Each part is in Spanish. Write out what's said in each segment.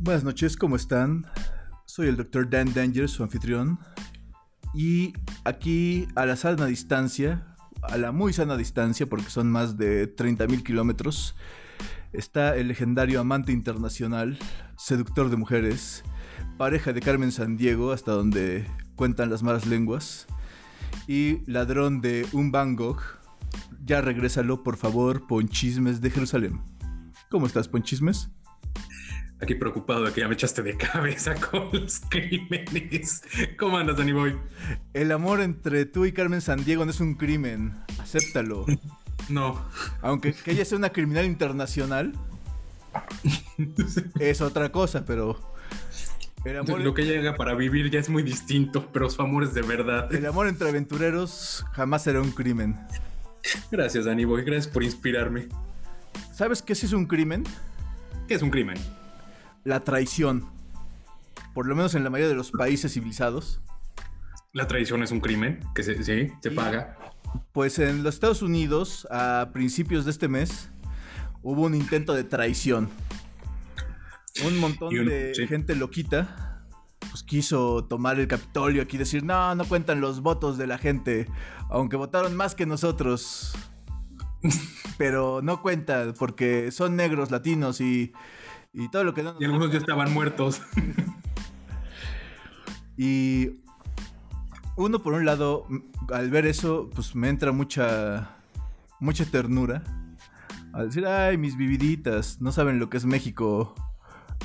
Buenas noches, ¿cómo están? Soy el Dr. Dan Danger, su anfitrión. Y aquí a la sana distancia, a la muy sana distancia, porque son más de 30.000 kilómetros, está el legendario amante internacional, seductor de mujeres, pareja de Carmen Sandiego, hasta donde cuentan las malas lenguas, y ladrón de un Van Gogh. Ya regrésalo, por favor, Ponchismes de Jerusalén. ¿Cómo estás, Ponchismes? Aquí preocupado de que ya me echaste de cabeza con los crímenes. ¿Cómo andas, Danny Boy? El amor entre tú y Carmen Sandiego no es un crimen. Acéptalo. No. Aunque que ella sea una criminal internacional, es otra cosa, pero. El amor, Lo que llega para vivir ya es muy distinto, pero su amor es de verdad. El amor entre aventureros jamás será un crimen. Gracias, Danny Boy. Gracias por inspirarme. ¿Sabes qué es un crimen? ¿Qué es un crimen? La traición. Por lo menos en la mayoría de los países civilizados. La traición es un crimen que se, sí, se paga. Pues en los Estados Unidos, a principios de este mes, hubo un intento de traición. Un montón de gente loquita pues quiso tomar el Capitolio aquí y decir, no, no cuentan los votos de la gente, aunque votaron más que nosotros. Pero no cuenta porque son negros, latinos y, y todo lo que Y algunos ya estaban muertos. y uno por un lado, al ver eso, pues me entra mucha, mucha ternura. Al decir, ay, mis vividitas, no saben lo que es México.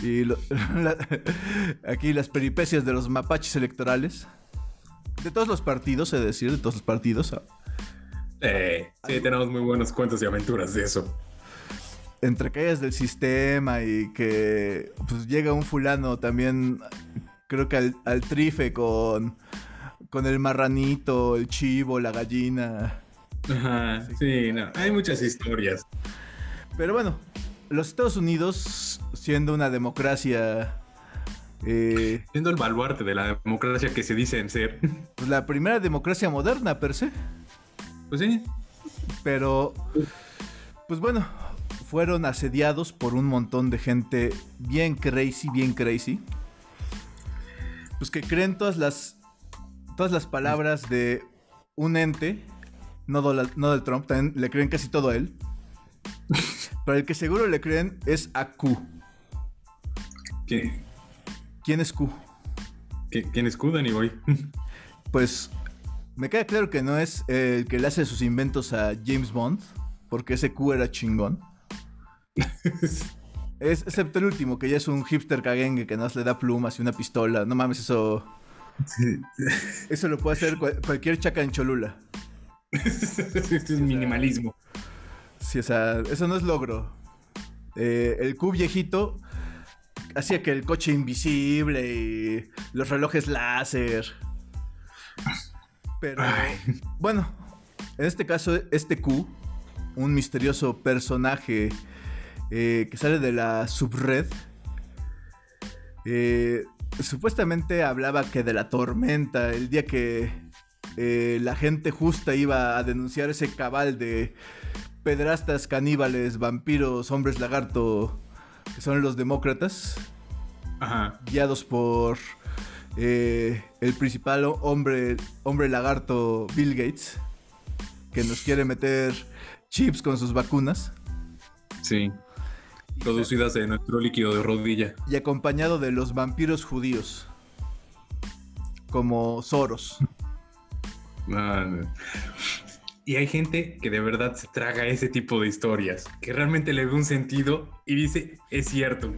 Y aquí las peripecias de los mapaches electorales. De todos los partidos, he de decir, de todos los partidos. Eh, sí, tenemos muy buenos cuentos y aventuras de eso. Entre caídas del sistema y que pues llega un fulano también, creo que al, al trife con con el marranito, el chivo, la gallina. Ajá, sí, no, hay muchas historias. Pero bueno, los Estados Unidos, siendo una democracia... Eh, siendo el baluarte de la democracia que se dice en ser. Pues la primera democracia moderna, per se. Pues sí. Pero, pues bueno, fueron asediados por un montón de gente bien crazy, bien crazy. Pues que creen todas las todas las palabras de un ente, no Donald, Trump, también le creen casi todo a él. Pero el que seguro le creen es a Q. ¿Qué? ¿Quién es Q? ¿Quién es Q, Danny Boy? pues me queda claro que no es el que le hace sus inventos a James Bond, porque ese Q era chingón. es, excepto el último, que ya es un hipster cagengue que nos le da plumas y una pistola. No mames, eso eso lo puede hacer cualquier chaca en Cholula. Esto es minimalismo. Sí, o sea, eso no es logro. Eh, el Q viejito hacía que el coche invisible y los relojes láser. Pero bueno, en este caso, este Q, un misterioso personaje eh, que sale de la subred, eh, supuestamente hablaba que de la tormenta, el día que eh, la gente justa iba a denunciar ese cabal de pedrastas, caníbales, vampiros, hombres lagarto, que son los demócratas, guiados por eh, el principal hombre, hombre lagarto Bill Gates, que nos quiere meter chips con sus vacunas. Sí. Producidas de nuestro líquido de rodilla. Y acompañado de los vampiros judíos. Como Soros. y hay gente que de verdad se traga ese tipo de historias, que realmente le ve un sentido y dice, es cierto,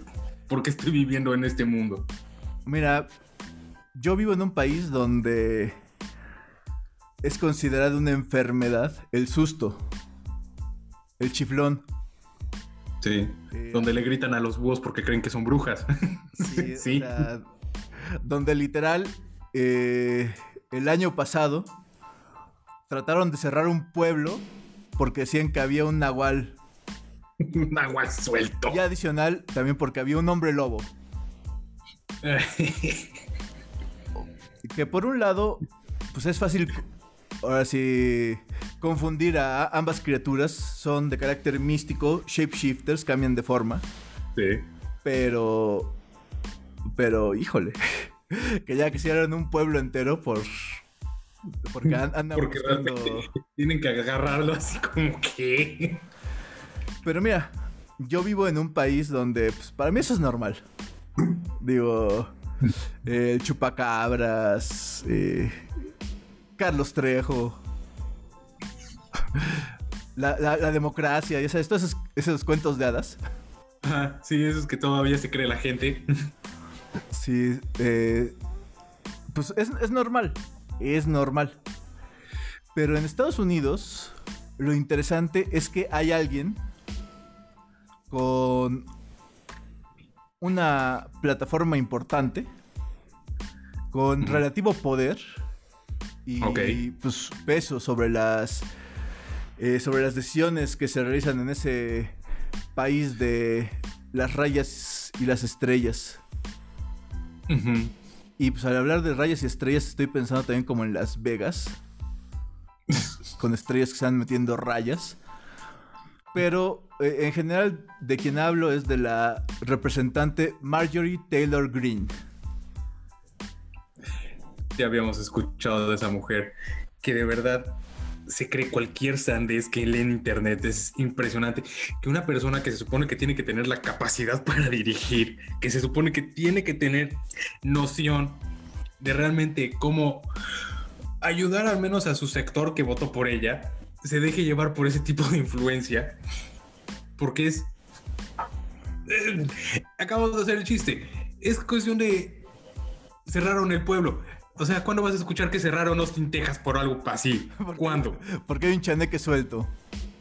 porque estoy viviendo en este mundo. Mira, yo vivo en un país donde es considerado una enfermedad el susto, el chiflón. Sí, donde le gritan a los búhos porque creen que son brujas. Sí. donde literal eh, el año pasado trataron de cerrar un pueblo porque decían que había un nahual. un nahual suelto. Y adicional también porque había un hombre lobo. que por un lado, pues es fácil ahora sí, confundir a ambas criaturas. Son de carácter místico, shapeshifters, cambian de forma. Sí. Pero Pero, híjole, que ya quisieran un pueblo entero por... Porque andan Porque realmente tienen que agarrarlo así como que... Pero mira, yo vivo en un país donde pues, para mí eso es normal. Digo, el chupacabras, eh, Carlos Trejo, la, la, democracia, ya sabes, todos esos, esos cuentos de hadas. Ajá, sí, esos que todavía se cree la gente. Sí, eh, pues es, es normal, es normal. Pero en Estados Unidos, lo interesante es que hay alguien con una plataforma importante, con relativo poder y pues, peso sobre las, eh, sobre las decisiones que se realizan en ese país de las rayas y las estrellas. Y pues al hablar de rayas y estrellas estoy pensando también como en Las Vegas, con estrellas que están metiendo rayas. Pero eh, en general de quien hablo es de la representante Marjorie Taylor Greene. Ya habíamos escuchado de esa mujer que de verdad se cree cualquier sandez que lee en internet. Es impresionante que una persona que se supone que tiene que tener la capacidad para dirigir, que se supone que tiene que tener noción de realmente cómo ayudar al menos a su sector que votó por ella, se deje llevar por ese tipo de influencia, porque es... Eh, acabamos de hacer el chiste. Es cuestión de... Cerraron el pueblo. O sea, ¿cuándo vas a escuchar que cerraron Austin, Texas por algo así? ¿Cuándo? Porque hay un chaneque suelto.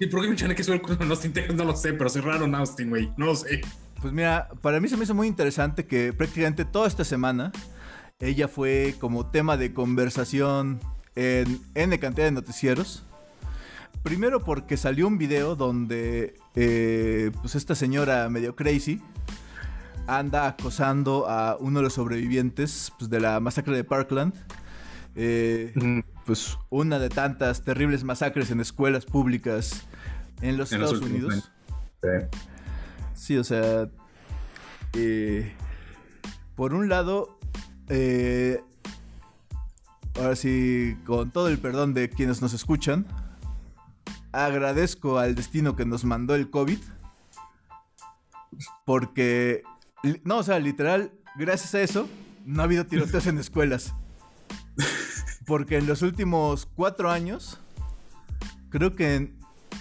¿Y por qué hay un chaneque suelto en Austin, Texas? No lo sé, pero cerraron Austin, güey. No lo sé. Pues mira, para mí se me hizo muy interesante que prácticamente toda esta semana ella fue como tema de conversación en N cantidad de noticieros. Primero porque salió un video donde eh, pues esta señora medio crazy anda acosando a uno de los sobrevivientes pues, de la masacre de Parkland. Eh, pues una de tantas terribles masacres en escuelas públicas en los Estados Unidos. Sí. o sea, eh, por un lado, ahora sí, con todo el perdón de quienes nos escuchan, agradezco al destino que nos mandó el COVID. Porque, no, o sea, literal, gracias a eso, no ha habido tiroteos en escuelas. Porque en los últimos cuatro años, creo que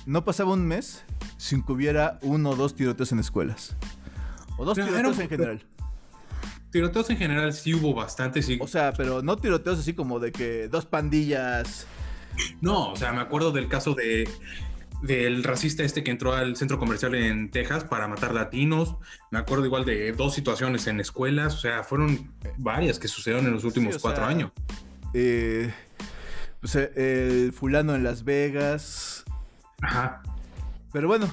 no pasaba un mes sin que hubiera uno o dos tiroteos en escuelas. O dos tiroteos en general. Tiroteos en general sí hubo bastante, sí. O sea, pero no tiroteos así como de que dos pandillas no, o sea, me acuerdo del caso de del racista este que entró al centro comercial en Texas para matar latinos. Me acuerdo igual de dos situaciones en escuelas. O sea, fueron varias que sucedieron en los últimos cuatro años. Eh, el fulano en Las Vegas. Ajá. Pero bueno,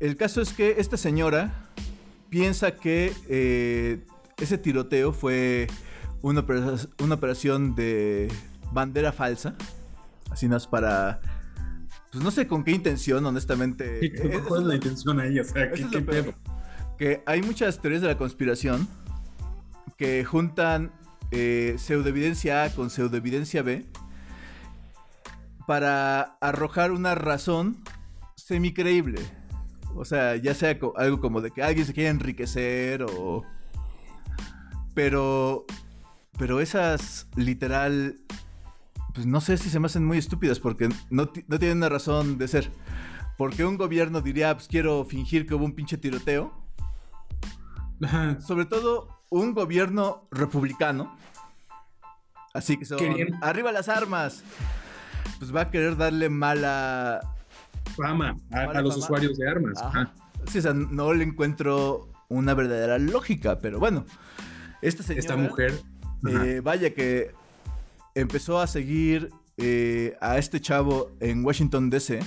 el caso es que esta señora piensa que eh, ese tiroteo fue una, una operación de bandera falsa. Así no es para. Pues no sé con qué intención, honestamente. ¿Cuál es la intención ahí? O sea, ¿qué, pedo? Que hay muchas teorías de la conspiración que juntan eh, pseudoevidencia A con pseudoevidencia B para arrojar una razón semicreíble. O sea, ya sea algo como de que alguien se quiere enriquecer o... Pero... Pero esas literal pues no sé si se me hacen muy estúpidas porque no, tienen una razón de ser. Porque un gobierno diría, pues quiero fingir que hubo un pinche tiroteo. Sobre todo un gobierno republicano. Así que son, arriba las armas. Pues va a querer darle mala fama a, los usuarios de armas. Sí, o sea, no le encuentro una verdadera lógica, pero bueno. Esta señora, Esta mujer. Eh, vaya que empezó a seguir eh, a este chavo en Washington, D.C.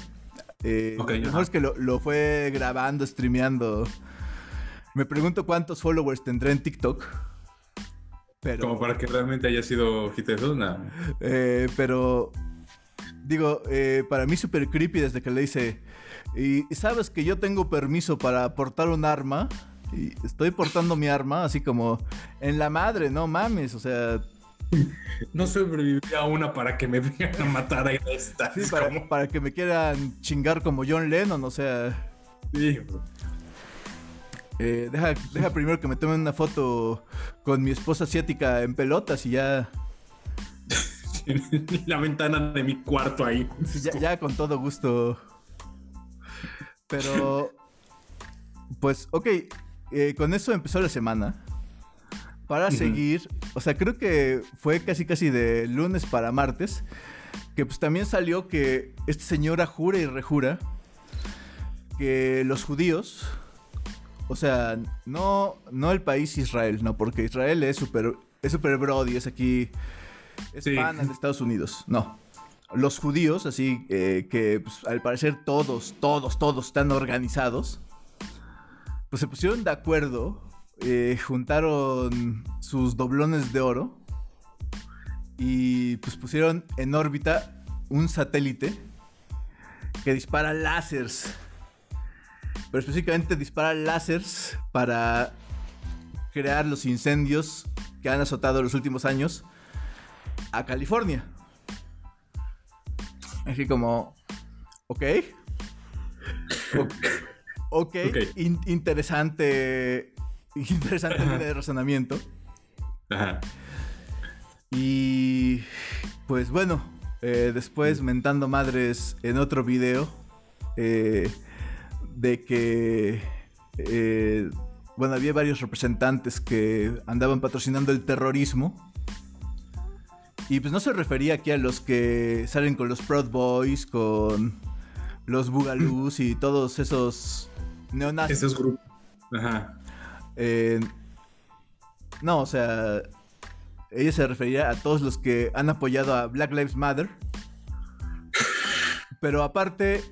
Eh, lo mejor es que lo, fue grabando, streameando. Me pregunto cuántos followers tendrá en TikTok. Pero, Como para que realmente haya sido hit eh, pero, digo, eh, para mí súper creepy desde que le dice, y sabes que yo tengo permiso para portar un arma, y estoy portando mi arma así como en la madre, no mames, o sea... No sobreviví a una para que me vengan a matar a esta. Sí, para, para, que me quieran chingar como John Lennon, o sea... Sí. Eh, deja, deja primero que me tome una foto con mi esposa asiática en pelotas y ya... la ventana de mi cuarto ahí. ya, ya con todo gusto. Pero, pues, ok, eh, con eso empezó la semana. Para seguir, o sea, creo que fue casi casi de lunes para martes, que pues también salió que esta señora jura y rejura que los judíos, o sea, no, no el país Israel, no, porque Israel es súper es super brody, es aquí, es pan de Estados Unidos, no. Los judíos, así eh, que pues, al parecer todos, todos, todos están organizados pues se pusieron de acuerdo, eh, juntaron sus doblones de oro y pues pusieron en órbita un satélite que dispara láseres. Pero específicamente dispara láseres para crear los incendios que han azotado los últimos años a California. Así como, ok. Ok, interesante, interesante línea de razonamiento. Ajá. Y pues bueno, eh, después mentando madres en otro video eh, de que, eh, bueno, había varios representantes que andaban patrocinando el terrorismo. Y pues no se refería aquí a los que salen con los Proud Boys, con los Bugaloos y todos esos neonazis. Esos grupos. Ajá. Eh, no, o sea, ella se refería a todos los que han apoyado a Black Lives Matter. Pero aparte,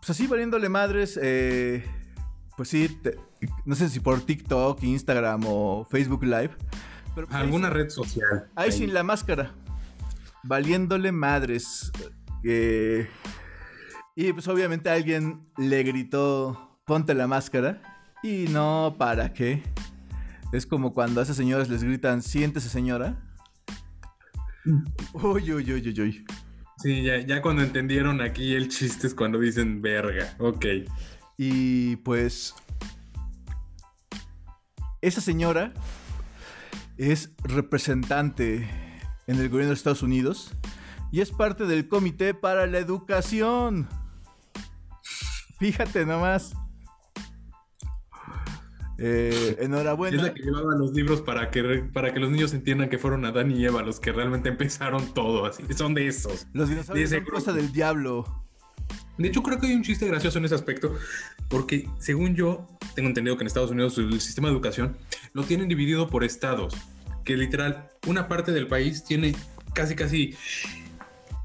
pues así valiéndole madres, eh, pues sí, no sé si por TikTok, Instagram o Facebook Live. Pero pues Alguna red social. Ahí, sin la máscara. Valiéndole madres. Eh, y pues obviamente alguien le gritó ponte la máscara. Y no, ¿para qué? Es como cuando a esas señoras les gritan, siéntese señora. Uy, uy, uy, uy, uy. Sí, ya, ya cuando entendieron aquí el chiste es cuando dicen verga, ok. Y pues... Esa señora es representante en el gobierno de Estados Unidos y es parte del Comité para la Educación. Fíjate nomás. Eh, enhorabuena. Es la que llevaba los libros para que, para que los niños entiendan que fueron Adán y Eva los que realmente empezaron todo. Así. Son de esos. Los dinosaurios son cosa del diablo. De hecho, creo que hay un chiste gracioso en ese aspecto, porque según yo, tengo entendido que en Estados Unidos el sistema de educación lo tienen dividido por estados, que literal, una parte del país tiene casi, casi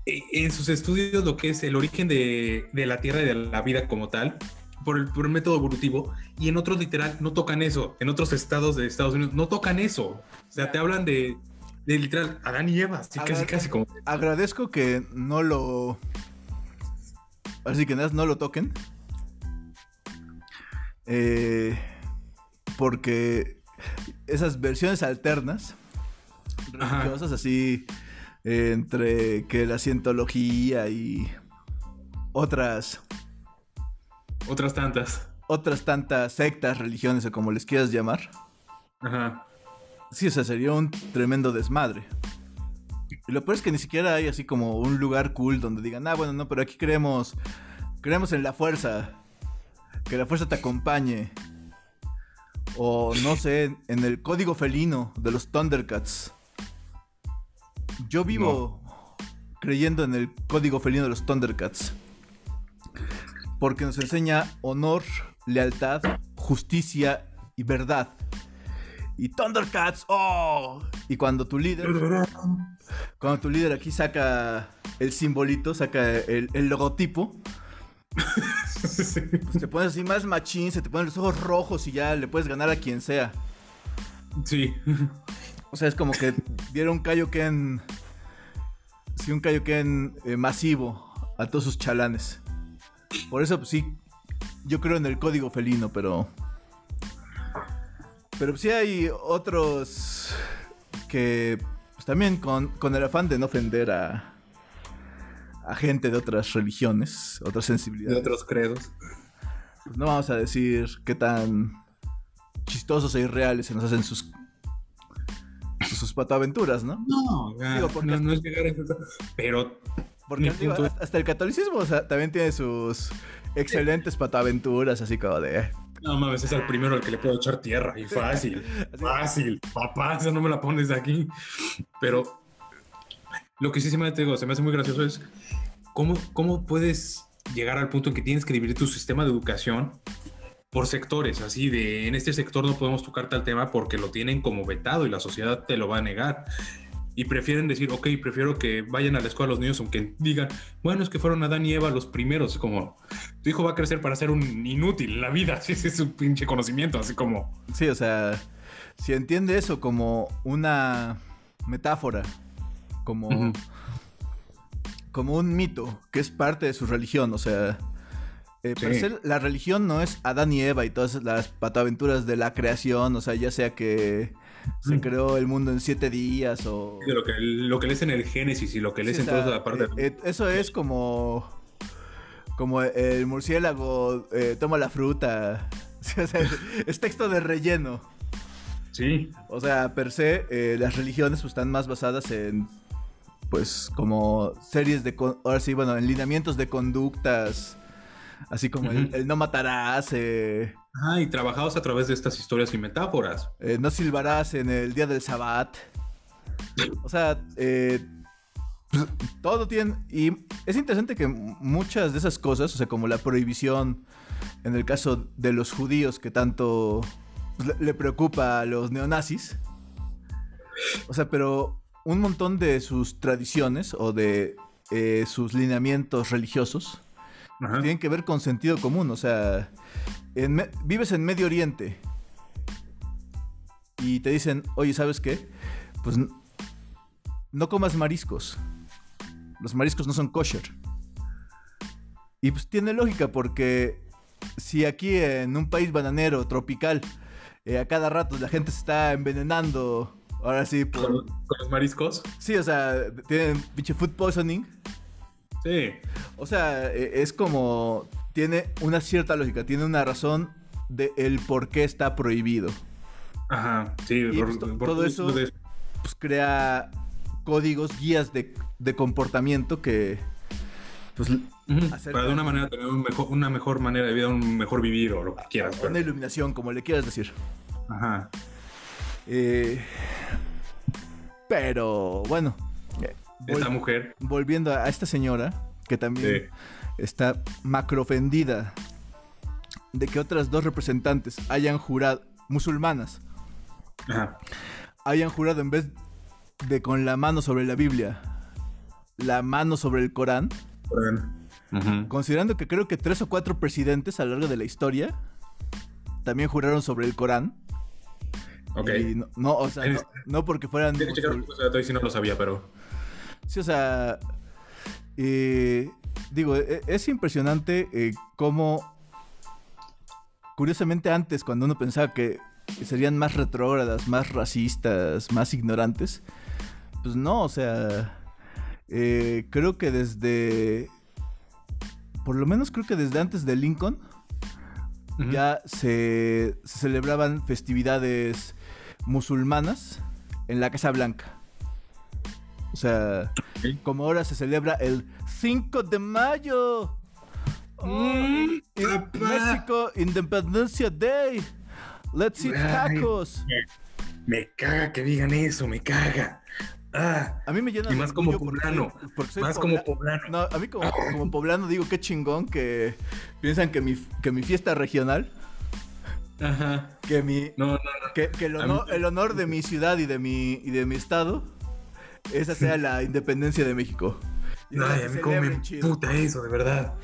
eh, en sus estudios lo que es el origen de, de la Tierra y de la vida como tal, por el, por método evolutivo y en otros literal no tocan eso. En otros estados de Estados Unidos no tocan eso. O sea, te hablan de, de literal Adán y Eva, así casi casi como. Agradezco que no lo. Así que no lo toquen. Eh, porque esas versiones alternas, religiosas, así, entre que la cientología y otras otras tantas. Otras tantas sectas, religiones o como les quieras llamar. Ajá. Sí, o sea, sería un tremendo desmadre. Y lo peor es que ni siquiera hay así como un lugar cool donde digan, ah, bueno, no, pero aquí creemos, creemos en la fuerza. Que la fuerza te acompañe. O no sé, en el código felino de los Thundercats. Yo vivo creyendo en el código felino de los Thundercats porque nos enseña honor, lealtad, justicia y verdad. Y Thundercats, oh, y cuando tu líder, cuando tu líder aquí saca el simbolito, saca el, logotipo, pues te pones así más machín, se te ponen los ojos rojos y ya le puedes ganar a quien sea. Sí. O sea, es como que diera un Kaioken. Sí, un Kaioken eh, masivo a todos sus chalanes. Por eso, pues sí, yo creo en el código felino, pero. Pero sí hay otros que pues, también con, con el afán de no ofender a, a gente de otras religiones, otras De sensibilidades. otros credos. Pues no vamos a decir qué tan chistosos e irreales se nos hacen sus sus patoaventuras, ¿no? No, Digo, porque- no, no es llegar a eso. Pero Porque digo, hasta- el catolicismo o sea, también tiene sus excelentes patoaventuras, así como de... no mames, es el primero al que le puedo echar tierra. Y fácil, fácil. Papá, esa no me la pones aquí. Pero lo que sí se me, te digo, se me hace muy gracioso es cómo, cómo puedes llegar al punto en que tienes que dividir tu sistema de educación por sectores, así de en este sector no podemos tocar tal tema porque lo tienen como vetado y la sociedad te lo va a negar. Y prefieren decir, ok, prefiero que vayan a la escuela los niños, aunque digan, bueno, es que fueron Adán y Eva los primeros. Como tu hijo va a crecer para ser un inútil en la vida, ese es su pinche conocimiento, así como, Sí, o sea, si entiende eso como una metáfora, como, como un mito, que es parte de su religión, o sea, eh, Sí. la religión no es Adán y Eva y todas las patoaventuras de la creación, o sea, ya sea que se Mm. creó el mundo en siete días o... lo que, lo que lees en el Génesis y lo que lees Sí, en o sea, toda la parte. eh, eh, eso es como. Como el murciélago eh, toma la fruta. Sí, o sea, es texto de relleno. sí, O sea, per se, eh, las religiones pues, están más basadas en. Pues como series de. Ahora sí, bueno, en lineamientos de conductas. Así como el, no matarás, eh, ah, y trabajados a través de estas historias y metáforas. eh, no silbarás en el día del sabbat. O sea, eh, pues, todo tiene... Y es interesante que muchas de esas cosas, o sea, como la prohibición en el caso de los judíos que tanto pues, le, preocupa a los neonazis. O sea, pero un montón de sus tradiciones o de eh, sus lineamientos religiosos Ajá. tienen que ver con sentido común. O sea, en vives en Medio Oriente y te dicen, oye, ¿sabes qué? Pues no comas mariscos. Los mariscos no son kosher. Y pues tiene lógica porque si aquí en un país bananero, tropical, eh, a cada rato la gente se está envenenando, ahora sí, por... ¿Con, con los mariscos? Sí, o sea, tienen pinche food poisoning. Sí. O sea, e- es como. Tiene una cierta lógica, tiene una razón de el por qué está prohibido. Ajá, sí. Y, pues, to- todo eso- de- Pues crea códigos, guías de, de comportamiento que. Pues Para de una manera tener un mejor, una mejor manera de vida, un mejor vivir o lo que quieras. pero- una iluminación, como le quieras decir. Ajá. Eh, pero bueno. Esta mujer. volviendo a esta señora, que también Sí. está macro ofendida de que otras dos representantes hayan jurado, musulmanas, Ajá. hayan jurado en vez de con la mano sobre la Biblia, la mano sobre el Corán, considerando que creo que tres o cuatro presidentes a lo largo de la historia también juraron sobre el Corán. Ok. Y no, no, o sea, no, Tienes- no porque fueran... Tiene que checar musul- o sea, todavía sí no lo sabía, pero. Sí, o sea, eh, digo, e- es impresionante eh, cómo, curiosamente antes, cuando uno pensaba que serían más retrógradas, más racistas, más ignorantes, pues no, o sea, eh, creo que desde, por lo menos creo que desde antes de Lincoln, ya se, se celebraban festividades musulmanas en la Casa Blanca. O sea, como ahora se celebra el 5 de mayo. Oh, Mm, in- papá. México Independencia Day. Let's eat Ay. tacos. Me caga que digan eso, me caga. Ah, A mí me llena Y más como orgullo porque soy- poblano, porque soy más pobla- como poblano. No, a mí como, como poblano digo qué chingón que piensan que mi, que mi fiesta regional, Ajá. que mi, No, no, no. que, que el, honor, el honor de mi ciudad y de mi, y de mi estado, esa sea la independencia de México. Y Ay, a mí como me chido. puta eso, de verdad.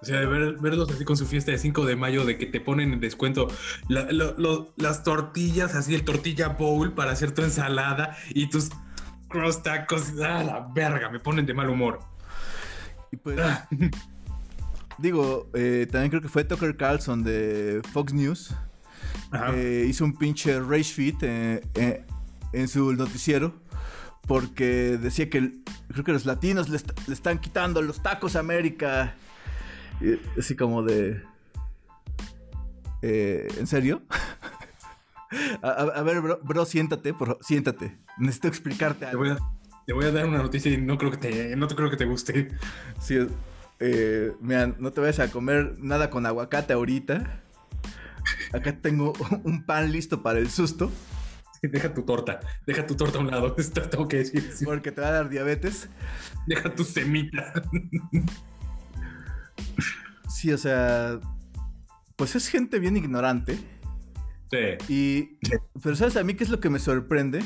O sea, de ver- verlos así con su fiesta de 5 de mayo, de que te ponen en descuento la- lo- lo- las tortillas, así el tortilla bowl para hacer tu ensalada y tus cross tacos. ¡Ah, la verga! Me ponen de mal humor. Y pues, Ah, digo, eh, también creo que fue Tucker Carlson de Fox News eh, hizo un pinche rage fit eh, en su noticiero porque decía que creo que los latinos le, le están quitando los tacos a América. Y así como de... ¿En serio? a, ver, bro, siéntate, por, siéntate. Necesito explicarte algo. Te voy, a, dar una noticia y no creo que te, no te creo que te guste. Sí, eh, no te vayas a comer nada con aguacate ahorita. Acá tengo un pan listo para el susto. Deja tu torta, deja tu torta a un lado, esto tengo que decir. Porque te va a dar diabetes. Deja tu semita. Sí, o sea, pues es gente bien ignorante. Sí. Y, pero ¿sabes a mí qué es lo que me sorprende?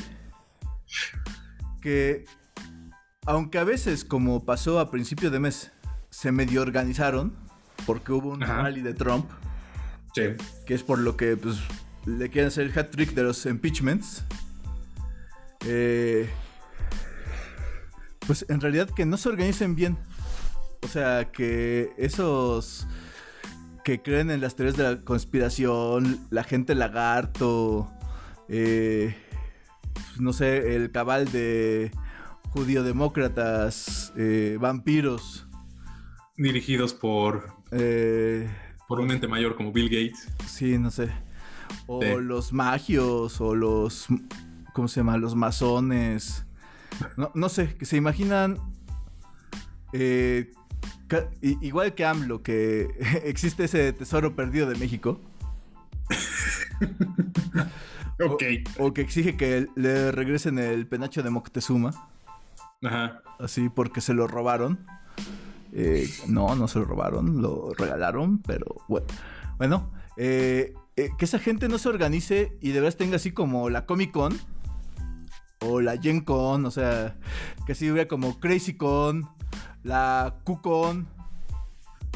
Que, aunque a veces, como pasó a principio de mes, se medio organizaron, porque hubo un rally de Trump, sí. que es por lo que pues, le quieren hacer el hat trick de los impeachments. Eh, pues en realidad que no se organicen bien. O sea, que esos que creen en las teorías de la conspiración, la gente lagarto, eh, pues, no sé, el cabal de judío-demócratas, eh, vampiros. Dirigidos por, eh, por un ente mayor como Bill Gates. Sí, no sé. O los magios, o los. ¿Cómo se llama? Los masones. No, no sé, que se imaginan. Eh, igual que AMLO, que existe ese tesoro perdido de México. ok. O, que exige que le regresen el penacho de Moctezuma. Ajá. Así porque se lo robaron. Eh, no, no se lo robaron, lo regalaron, pero bueno. Bueno, eh, eh, que esa gente no se organice y de verdad tenga así como la Comic Con o la Gen Con, o sea, que así hubiera como Crazy Con, la Q-Con,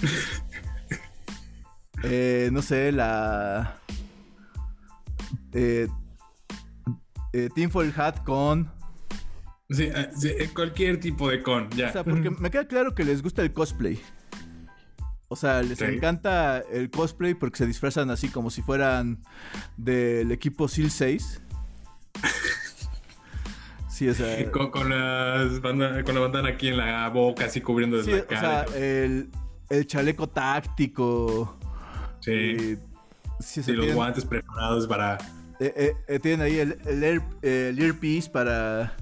eh, no sé, la eh, eh, Tinfoil Hat Con. Sí, cualquier tipo de con, ya. O sea, porque me queda claro que les gusta el cosplay. O sea, les encanta el cosplay porque se disfrazan así como si fueran del equipo SEAL 6. Sí, o sea. Con, con, las con la bandana aquí en la boca, así cubriendo desde la cara. O sea, el, el, chaleco táctico. Sí. Y, sí, los guantes preparados para. Eh, eh, eh, tienen ahí el, el, earpiece para.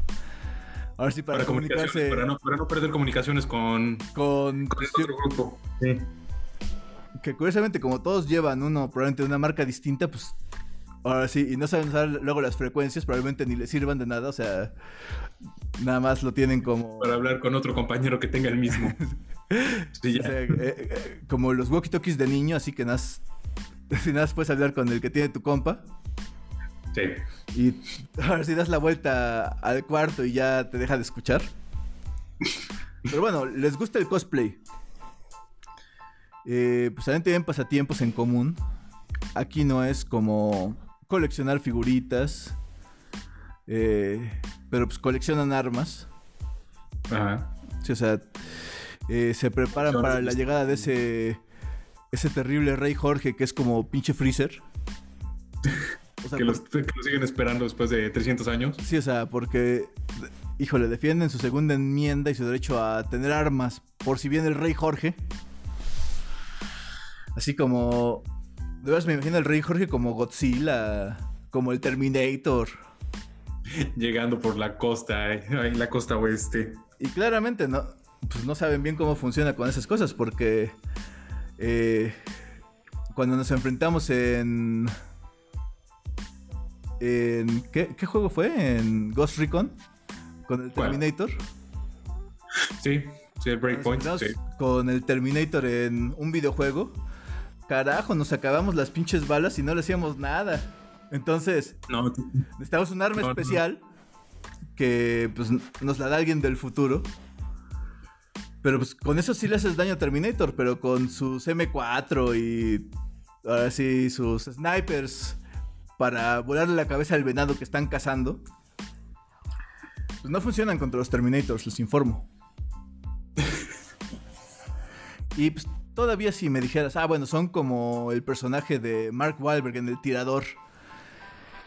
Ahora sí, para, comunicarse. Para no, para no, perder comunicaciones con. Con. con el otro grupo. Sí que curiosamente como todos llevan uno probablemente una marca distinta, pues ahora sí, y no saben usar luego las frecuencias, probablemente ni les sirvan de nada, o sea, nada más lo tienen como... Para hablar con otro compañero que tenga el mismo. sí, o sea, eh, eh, como los walkie-talkies de niño, así que nada, nada puedes hablar con el que tiene tu compa. Sí. Y ahora sí das la vuelta al cuarto y ya te deja de escuchar. Pero bueno, les gusta el cosplay. Eh, pues también tienen pasatiempos en común. Aquí no es como coleccionar figuritas, eh, pero pues coleccionan armas. Ajá. Sí, o sea, eh, se preparan para la llegada de ese ese terrible rey Jorge que es como pinche freezer. que, los, que, lo siguen esperando después de 300 años. Sí, o sea, porque, híjole, defienden su segunda enmienda y su derecho a tener armas por si viene el rey Jorge. Así como. De verdad me imagino el rey Jorge como Godzilla, como el Terminator. Llegando por la costa, eh, la costa oeste. Y claramente no, pues no saben bien cómo funciona con esas cosas, porque eh, cuando nos enfrentamos en. en ¿qué, juego fue? ¿En Ghost Recon? ¿Con el Terminator? Sí, sí, el Breakpoint. Con el Terminator en un videojuego carajo, nos acabamos las pinches balas y no le hacíamos nada. Entonces, no, necesitamos un arma especial que pues, nos la da alguien del futuro. Pero pues con eso sí le haces daño a Terminator, pero con sus M4 y ahora sí sus snipers para volarle la cabeza al venado que están cazando, pues no funcionan contra los Terminators, les informo. y pues todavía si me dijeras, ah, bueno, son como el personaje de Mark Wahlberg en El Tirador.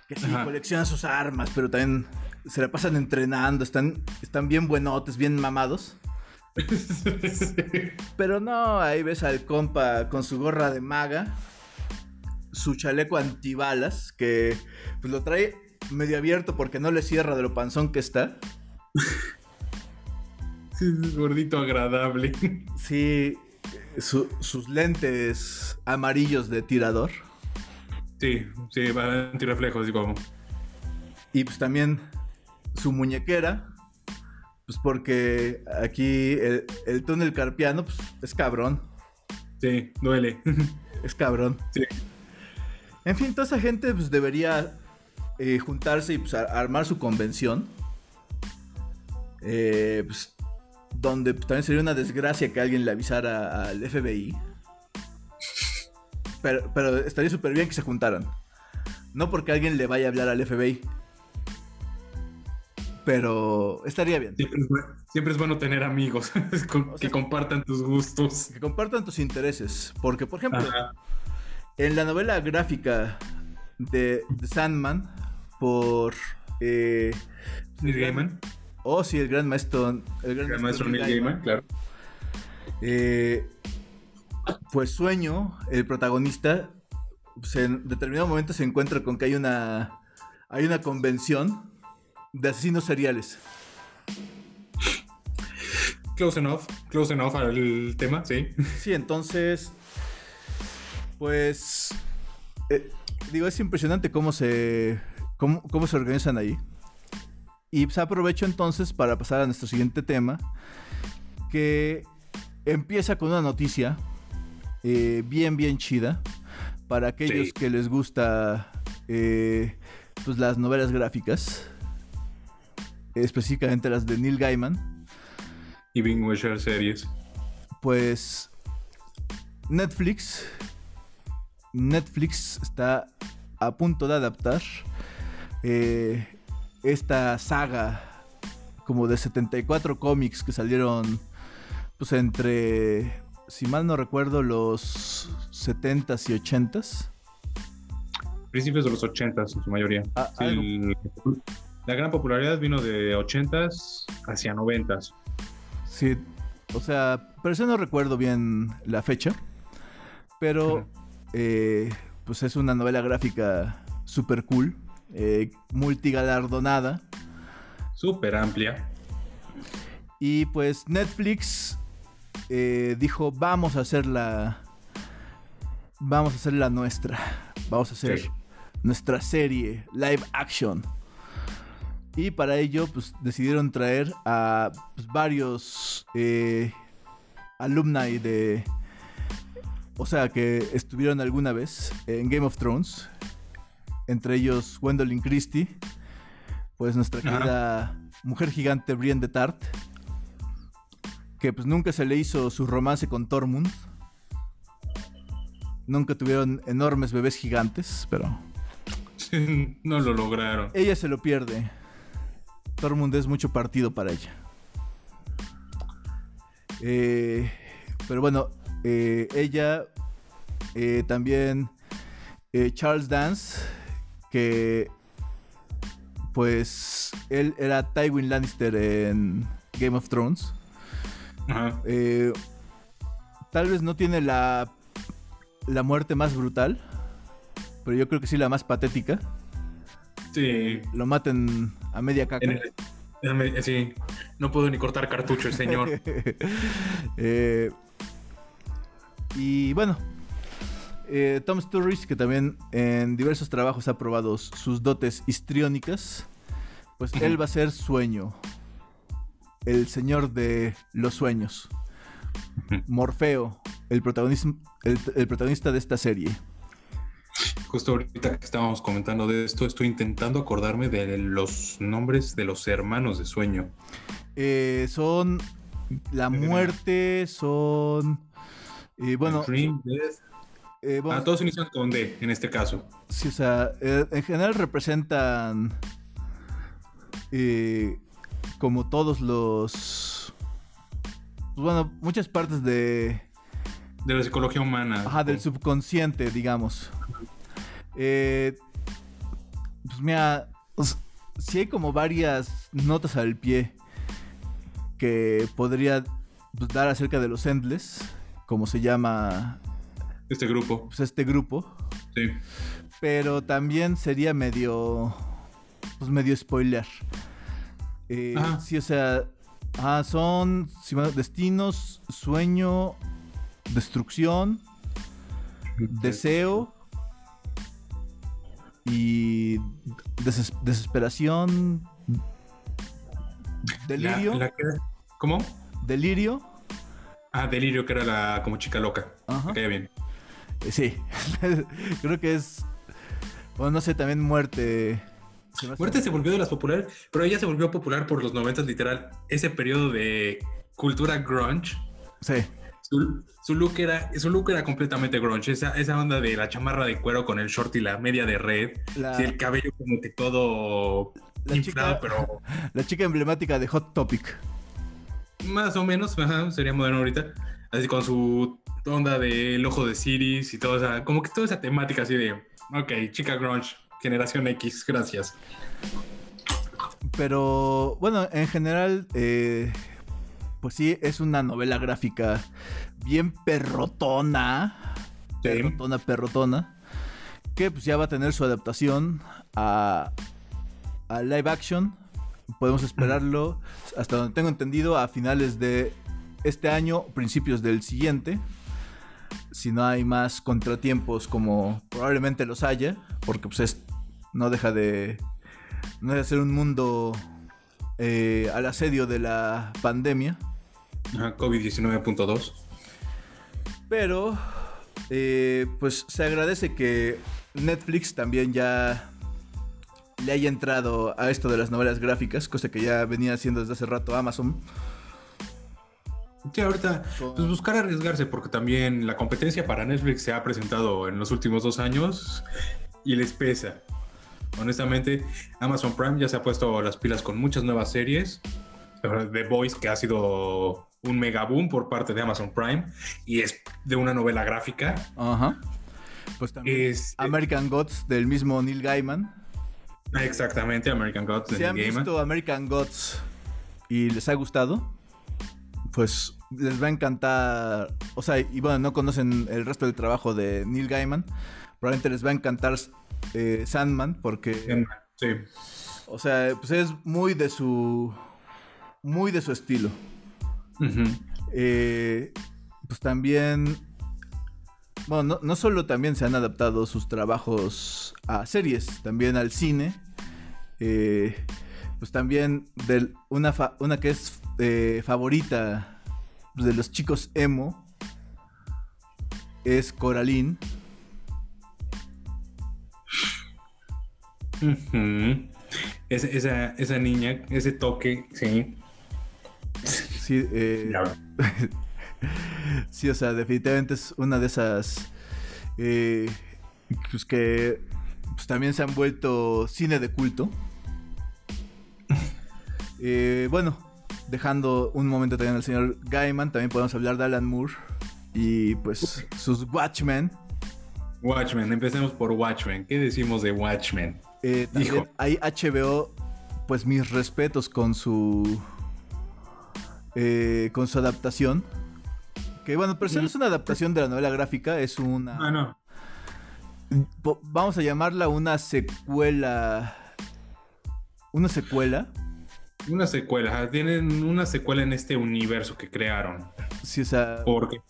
Que sí, Ajá. coleccionan sus armas, pero también se la pasan entrenando, están, están bien buenotes, bien mamados. Pero no, ahí ves al compa con su gorra de maga, su chaleco antibalas, que pues lo trae medio abierto porque no le cierra de lo panzón que está. Gordito agradable. Sí, su- sus lentes amarillos de tirador. Sí, sí, antirreflejos, digo. Y pues también su muñequera. Pues porque aquí el, el túnel carpiano pues, es cabrón. Sí, duele. Es cabrón. Sí. En fin, toda esa gente pues, debería eh, juntarse y pues, armar su convención. Eh, pues, donde también sería una desgracia que alguien le avisara al FBI. Pero, pero estaría súper bien que se juntaran. No porque alguien le vaya a hablar al FBI. Pero estaría bien. Siempre es, bueno, siempre es bueno tener amigos con- O sea- que compartan tus gustos. Que compartan tus intereses. Porque, por ejemplo, Ajá. En la novela gráfica de, de Sandman, por. Eh, Neil Gaiman, Oh, sí, el gran maestro. El gran el maestro Neil Neil Gaiman, claro. Eh, pues Sueño, el protagonista, pues, en determinado momento se encuentra con que hay una. Hay una convención de asesinos seriales. Close enough, close enough al tema, sí. Sí, entonces. Pues. eh, digo, es impresionante cómo se. Cómo, cómo se organizan ahí. Y pues aprovecho entonces para pasar a nuestro siguiente tema. Que empieza con una noticia. eh, bien, bien chida. Para aquellos Sí. que les gusta. eh, pues las novelas gráficas. Específicamente las de Neil Gaiman. Y Bing Wisher series. Pues Netflix Netflix está a punto de adaptar eh, esta saga como de 74 cómics que salieron pues entre si mal no recuerdo los 70s y 80s Principios de los 80s en su mayoría. Ah, Sí, el- la gran popularidad vino de 80s hacia 90s. Sí, o sea, pero eso no recuerdo bien la fecha. Pero, eh, pues es una novela gráfica super cool, eh, multigalardonada. Súper amplia. Y pues Netflix eh, dijo, vamos a hacer la... Vamos a hacer la nuestra. Vamos a hacer Sí. nuestra serie live action. Y para ello, pues decidieron traer a pues, varios eh, alumni de. O sea, que estuvieron alguna vez en Game of Thrones. Entre ellos, Gwendolyn Christie. Pues nuestra querida mujer gigante Brienne de Tart. Que pues nunca se le hizo su romance con Tormund. Nunca tuvieron enormes bebés gigantes, pero no lo lograron. ella se lo pierde. Tormund es mucho partido para ella. Eh, pero bueno, eh, ella eh, también Charles Dance, que pues él era Tywin Lannister en Game of Thrones. Ajá. Eh, tal vez no tiene la, la muerte más brutal, pero yo creo que sí la más patética. Sí. Lo maten a media caca. El- sí. No puedo ni cortar cartucho el señor. Eh, y bueno, eh, Tom Sturridge, que también en diversos trabajos ha probado sus dotes histriónicas, pues él va a ser sueño, el señor de los sueños. Morfeo, el, protagonismo- el, el protagonista de esta serie. Justo ahorita que estábamos comentando de esto, estoy intentando acordarme de los nombres de los hermanos de sueño. Eh, son la muerte, son... eh, bueno, Dream, Death. Eh, Ah, todos inician con D en este caso. Sí, o sea, eh, en general representan eh, como todos los... pues bueno, muchas partes de, De la psicología humana. Ajá, del subconsciente, digamos. Eh, pues mira, si hay como varias notas al pie que podría pues, dar acerca de los Endless, como se llama este grupo. Pues este grupo. Sí. Pero también sería medio. Pues medio spoiler. Eh, sí, o sea. Ah, son destinos, sueño, destrucción, deseo y desesperación, delirio. ¿Cómo? Delirio. Ah, delirio, que era la como chica loca. Ajá. Me bien. Sí, creo que es. Bueno, no sé, también muerte. Muerte se volvió de las populares, pero ella se volvió popular por los 90 literal. Ese periodo de cultura grunge. Sí. Su, look era, su look era completamente grunge. Esa, esa onda de la chamarra de cuero con el short y la media de red. y el cabello como que todo la inflado, pero. La chica emblemática de Hot Topic. Más o menos, sería moderno ahorita. Así con su onda del ojo de Siris y todo, esa, como que toda esa temática así de, ok, chica grunge, generación X, gracias. Pero bueno, en general, eh, pues sí, es una novela gráfica bien perrotona. Perrotona, perrotona. Que pues ya va a tener su adaptación a, a live action. Podemos esperarlo, hasta donde tengo entendido, a finales de este año, principios del siguiente si no hay más contratiempos como probablemente los haya, porque pues no deja de no deja de ser un mundo eh, al asedio de la pandemia. COVID-19.2. Pero eh, pues se agradece que Netflix también ya le haya entrado a esto de las novelas gráficas, cosa que ya venía haciendo desde hace rato Amazon. Sí, ahorita, pues buscar arriesgarse, porque también la competencia para Netflix se ha presentado en los últimos dos años y les pesa. Honestamente, Amazon Prime ya se ha puesto las pilas con muchas nuevas series. The Voice, que ha sido un mega boom por parte de Amazon Prime y es de una novela gráfica. Ajá. Pues también es, American Gods del mismo Neil Gaiman. Exactamente, American Gods de Neil Gaiman. han visto American Gods y les ha gustado? Pues les va a encantar, o sea, y bueno, no conocen el resto del trabajo de Neil Gaiman, probablemente les va a encantar eh, Sandman porque... sí. O sea, pues es muy de su... Muy de su estilo. Eh, pues también... Bueno, no, no, solo también se han adaptado sus trabajos a series, también al cine. Eh, pues también de una, una que es eh, favorita de los chicos emo es Coraline. esa, niña, ese toque, sí. Sí, eh, sí, o sea, definitivamente es una de esas eh, pues que pues, también se han vuelto cine de culto. bueno, dejando un momento también al señor Gaiman, también podemos hablar de Alan Moore y pues sus Watchmen. Watchmen, empecemos por Watchmen. ¿Qué decimos de Watchmen? Eh, hay HBO, pues mis respetos con su eh, con su adaptación. Que bueno, pero no es una adaptación de la novela gráfica, es una. Ah, no. Vamos a llamarla una secuela. Una secuela una secuela, tienen una secuela en este universo que crearon. Sí, o sea. Porque.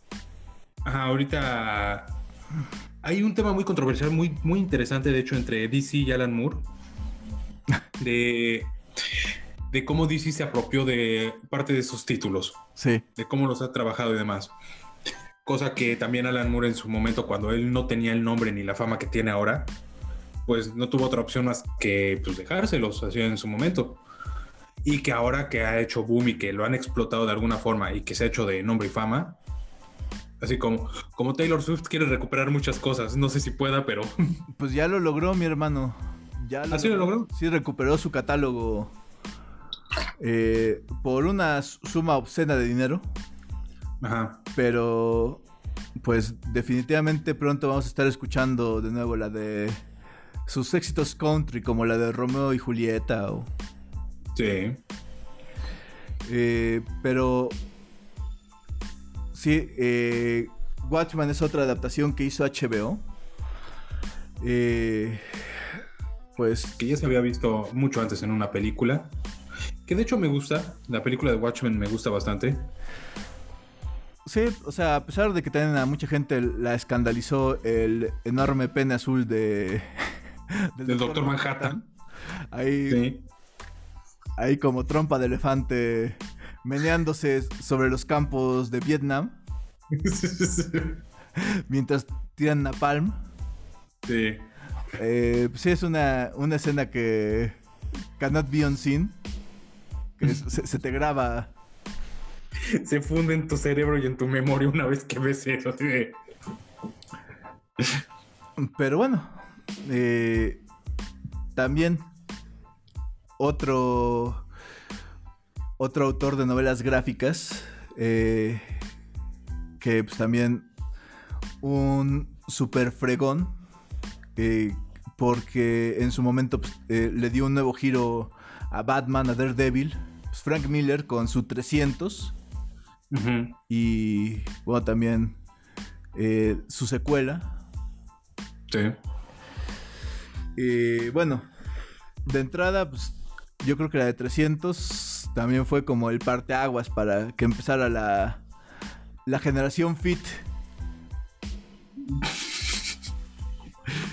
Ajá, ahorita. Hay un tema muy controversial, muy, muy interesante, de hecho, entre DC y Alan Moore. De. De cómo DC se apropió de parte de sus títulos. Sí. De cómo los ha trabajado y demás. Cosa que también Alan Moore en su momento, cuando él no tenía el nombre ni la fama que tiene ahora, pues no tuvo otra opción más que pues, dejárselos así en su momento y que ahora que ha hecho boom y que lo han explotado de alguna forma y que se ha hecho de nombre y fama, así como, como Taylor Swift quiere recuperar muchas cosas, no sé si pueda, pero... Pues ya lo logró mi hermano. Ya lo ¿Así lo logró? Sí, recuperó su catálogo eh, por una suma obscena de dinero. Ajá. Pero pues definitivamente pronto vamos a estar escuchando de nuevo la de sus éxitos country, como la de Romeo y Julieta. O, Sí. eh, pero sí, eh, Watchman es otra adaptación que hizo HBO. Eh, pues Que ya se había visto mucho antes en una película. Que de hecho me gusta. La película de Watchmen me gusta bastante. Sí, o sea, a pesar de que también a mucha gente la escandalizó el enorme pene azul de Del Doctor Manhattan. Ahí, Sí. ahí como trompa de elefante meneándose sobre los campos de Vietnam mientras tiran napalm. sí. Eh, sí, es una, una escena que cannot be unseen. Que es- se, se te graba. Se funde en tu cerebro y en tu memoria una vez que ves eso. Pero bueno, eh, también otro, otro autor de novelas gráficas, eh, que pues, también un super fregón, eh, porque en su momento pues, le dio un nuevo giro a Batman, a Daredevil, pues, Frank Miller con su 300 Ujú. y bueno, también su secuela, Sí. Y bueno, de entrada, pues yo creo que la de 300 también fue como el parteaguas para que empezara la, la generación fit.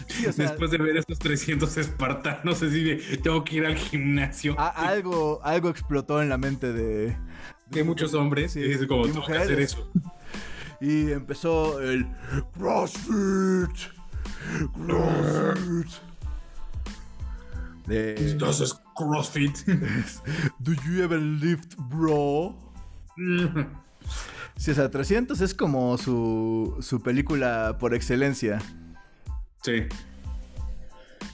Sí, o sea, Después de ver estos 300 espartanos, así de tengo que ir al gimnasio. a- algo, algo explotó en la mente de... de muchos hombres. Sí, y es como tengo que hacer mujeres. eso. Y empezó el CrossFit. CrossFit. Entonces, CrossFit. Do you ever lift, bro? Sí, o sea, 300 es como su, su película por excelencia. sí.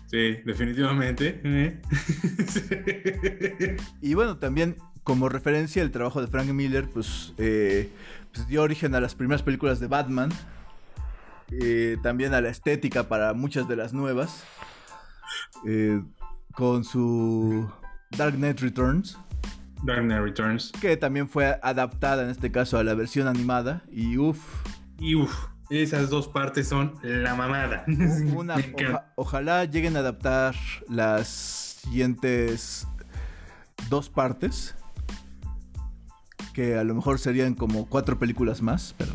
Sí, definitivamente. ¿eh? Y bueno, también como referencia el trabajo de Frank Miller, pues, eh, pues dio origen a las primeras películas de Batman. Eh, también a la estética para muchas de las nuevas. Eh, con su Dark Knight Returns, Dark Knight Returns. que también fue adaptada en este caso a la versión animada. Y uff, Y uff, esas dos partes son la mamada. una, oja- ojalá lleguen a adaptar las siguientes dos partes. Que a lo mejor serían como cuatro películas más, pero,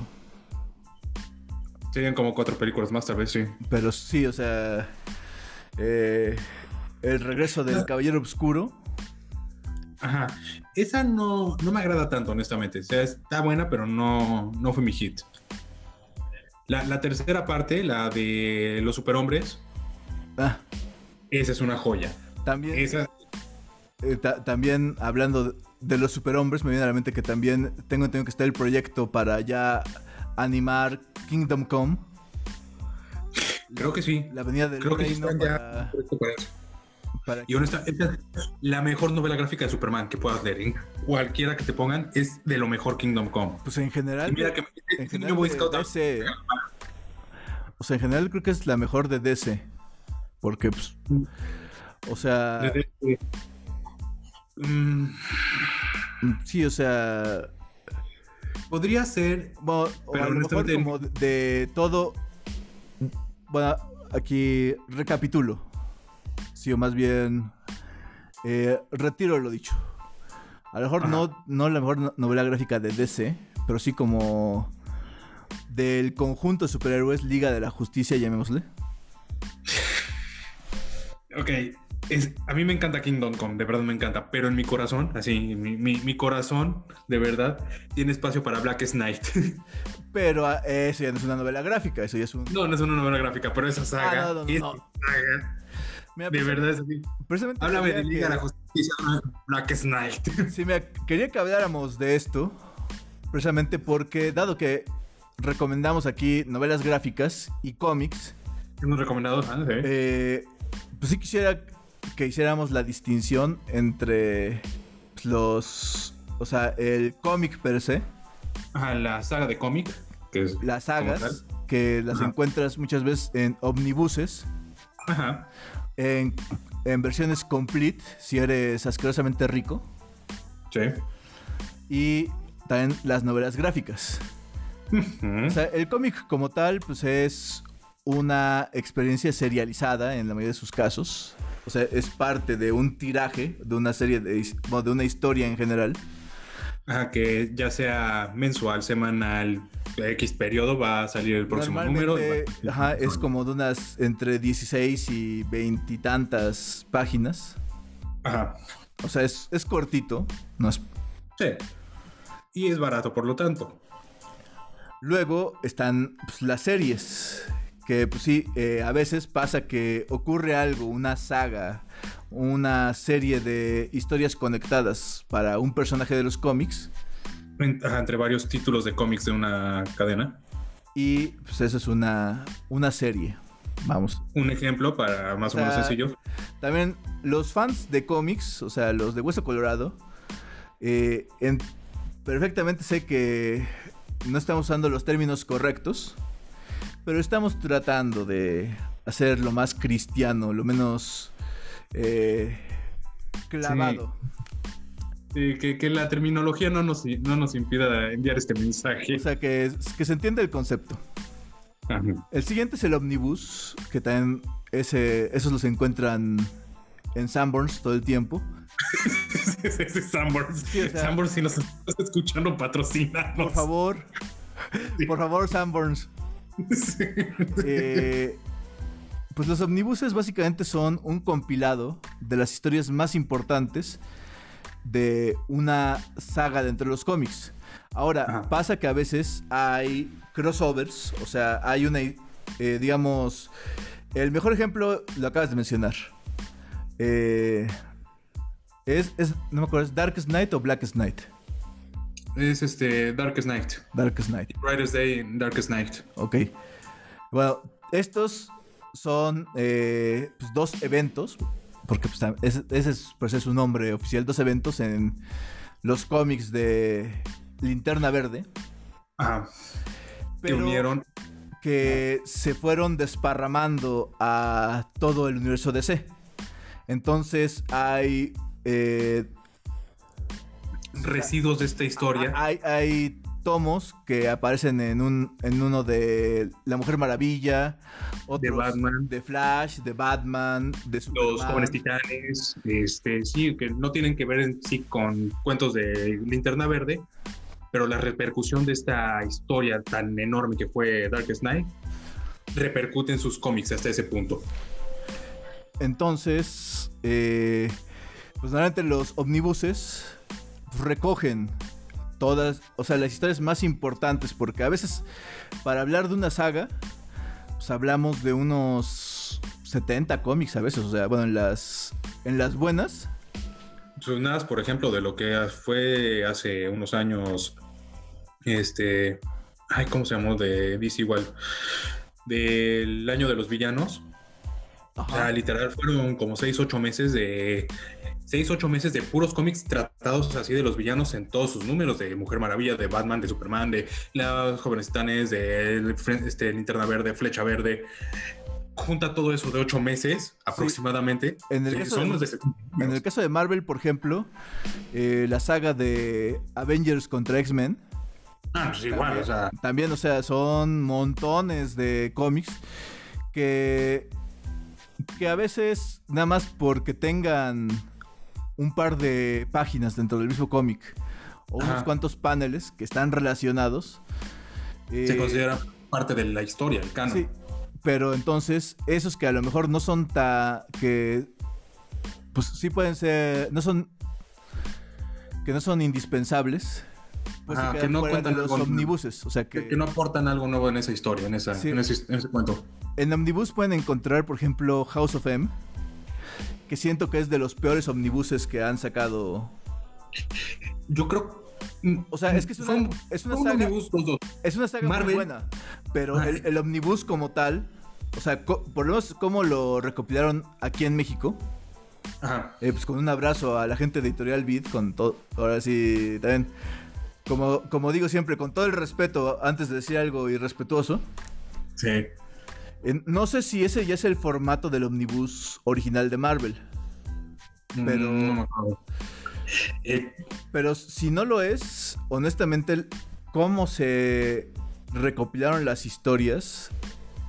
Serían como cuatro películas más, tal vez, sí. pero sí, o sea, eh, el regreso del Caballero Oscuro. Ajá. Esa no, no me agrada tanto, honestamente. O sea, está buena, pero no, no fue mi hit. La, la tercera parte, la de los superhombres, Ah, esa es una joya. también, Esa, eh, ta- también hablando de, los superhombres, me viene a la mente que también tengo, tengo que estar el proyecto para ya animar Kingdom Come. creo que sí. La venida del Creo que sí están para, para Y honesta, esta es la mejor novela gráfica de Superman que puedas leer. En cualquiera que te pongan, es de lo mejor Kingdom Come. Pues en general, Y mira que en general Boy Scout DC, o sea, en general creo que es la mejor de DC. Porque, pues, o sea, Mm, sí, o sea, podría ser bueno, o Pero a lo mejor honestamente- como de todo, bueno, aquí recapitulo. Sí, o más bien, eh, retiro lo dicho. A lo mejor Ajá. no, no la mejor no- novela gráfica de DC, pero sí como del conjunto de superhéroes Liga de la Justicia, llamémosle. Ok, es, a mí me encanta Kingdom Come, de verdad me encanta, pero en mi corazón, así, mi, mi- mi corazón, de verdad, tiene espacio para Black Knight. Pero ah, eso ya no es una novela gráfica, eso ya es un... no, no es una novela gráfica, pero esa saga, Ah, no, no, no, esa saga, Mira, de pues, verdad es así. precisamente Háblame de Liga de la Justicia, Black Knight. Sí, mira, quería que habláramos de esto, precisamente porque, dado que recomendamos aquí novelas gráficas y cómics, Hemos recomendado, ah, sí. eh, pues sí quisiera que hiciéramos la distinción entre los, o sea, el cómic per se Ajá, la saga de cómic. que es las sagas, que las Ajá. encuentras muchas veces en omnibuses, Ajá. En, en versiones complete, si eres asquerosamente rico, Sí. y también las novelas gráficas. O sea, el cómic como tal, pues es una experiencia serializada en la mayoría de sus casos. O sea, es parte de un tiraje, de una serie de, bueno, de una historia en general. Ajá, que ya sea mensual, semanal, X periodo va a salir el próximo número. Ajá, es como de unas entre 16 y 20 y tantas páginas. Ajá. O sea, es, es cortito. No es... Sí. Y es barato, por lo tanto. Luego están pues, las series. Que pues sí, eh, a veces pasa que ocurre algo, una saga, una serie de historias conectadas para un personaje de los cómics. Entre varios títulos de cómics de una cadena. Y pues eso es una, una serie. Vamos. Un ejemplo para más o, O sea, menos sencillo. También los fans de cómics, o sea, los de Hueso Colorado, eh, en- perfectamente sé que no estamos usando los términos correctos, pero estamos tratando de hacer lo más cristiano, lo menos eh, clavado. Sí, que, que la terminología no nos, no nos impida enviar este mensaje. O sea, que, que se entienda el concepto. Ajá. El siguiente es el Omnibus, que también ese, esos los encuentran en Sanborns todo el tiempo. Ese es Sanborns. Sí, o sea- Sanborns, si nos estás escuchando, patrocinanos. Por favor, por favor, Sanborns. Sí. Eh, pues los omnibuses básicamente son un compilado de las historias más importantes de una saga dentro de los cómics. Ahora, Ajá. pasa que a veces hay crossovers, o sea, hay una, eh, digamos, el mejor ejemplo lo acabas de mencionar. Eh, es, es- no me acuerdo, ¿es Darkest Night o Blackest Night? Es este Darkest Night. Darkest Night. Brightest Day, Darkest Night. Ok. Bueno, estos son eh, pues, dos eventos, porque pues, ese, es, pues, es su nombre oficial, dos eventos en los cómics de Linterna Verde, Ajá. Que pero unieron. que se fueron desparramando a todo el universo DC. Entonces hay... eh, residuos de esta historia. Hay, hay tomos que aparecen en, un, en uno de La Mujer Maravilla, otros Batman. de Flash, de Batman, de Superman. los jóvenes titanes, este, sí, que no tienen que ver en sí con cuentos de Linterna Verde, pero la repercusión de esta historia tan enorme que fue Darkest Night repercute en sus cómics hasta ese punto. Entonces, eh, pues normalmente los omnibuses recogen todas, o sea, las historias más importantes, porque a veces para hablar de una saga, pues hablamos de unos 70 cómics a veces, o sea, bueno, en las, en las buenas, Sonadas, por ejemplo, de lo que fue hace unos años, este, ay, ¿cómo se llamó? De DC igual, del año de los villanos. O sea, ajá, literal fueron como 6, 8 meses de 6, 8 meses de puros cómics tratados así de los villanos en todos sus números, de Mujer Maravilla, de Batman, de Superman, de las jóvenes titanes, de este, Linterna Verde, Flecha Verde. Junta todo eso de 8 meses aproximadamente. En el caso son de- los de 70 En el caso de Marvel, por ejemplo, eh, la saga de Avengers contra X-Men, Ah, pues igual, o sea, también, o sea, son montones de cómics que, que a veces, nada más porque tengan un par de páginas dentro del mismo cómic o unos Ajá. cuantos paneles que están relacionados. se eh, considera parte de la historia, el canon. Sí, pero entonces esos que a lo mejor no son tan que pues sí pueden ser no son que no son indispensables pues Ajá, que no cuentan los omnibuses, o sea que, Que, que no aportan algo nuevo en esa historia, en, esa, Sí. en, ese, en ese cuento. en omnibus pueden encontrar por ejemplo House of M que siento que es de los peores omnibuses que han sacado Yo creo. O sea, es que es una- un- es una saga- omnibus dos. Es una saga muy buena, pero el, el omnibus como tal, o sea, por lo menos como lo recopilaron aquí en México, Ajá. eh, pues con un abrazo a la gente de Editorial Beat, con todo, ahora sí, también, como, como digo siempre, con todo el respeto, antes de decir algo irrespetuoso, Sí. No sé si ese ya es el formato del omnibus original de Marvel. Pero- Mm, no acuerdo. Eh, Pero si no lo es, honestamente, cómo se recopilaron las historias,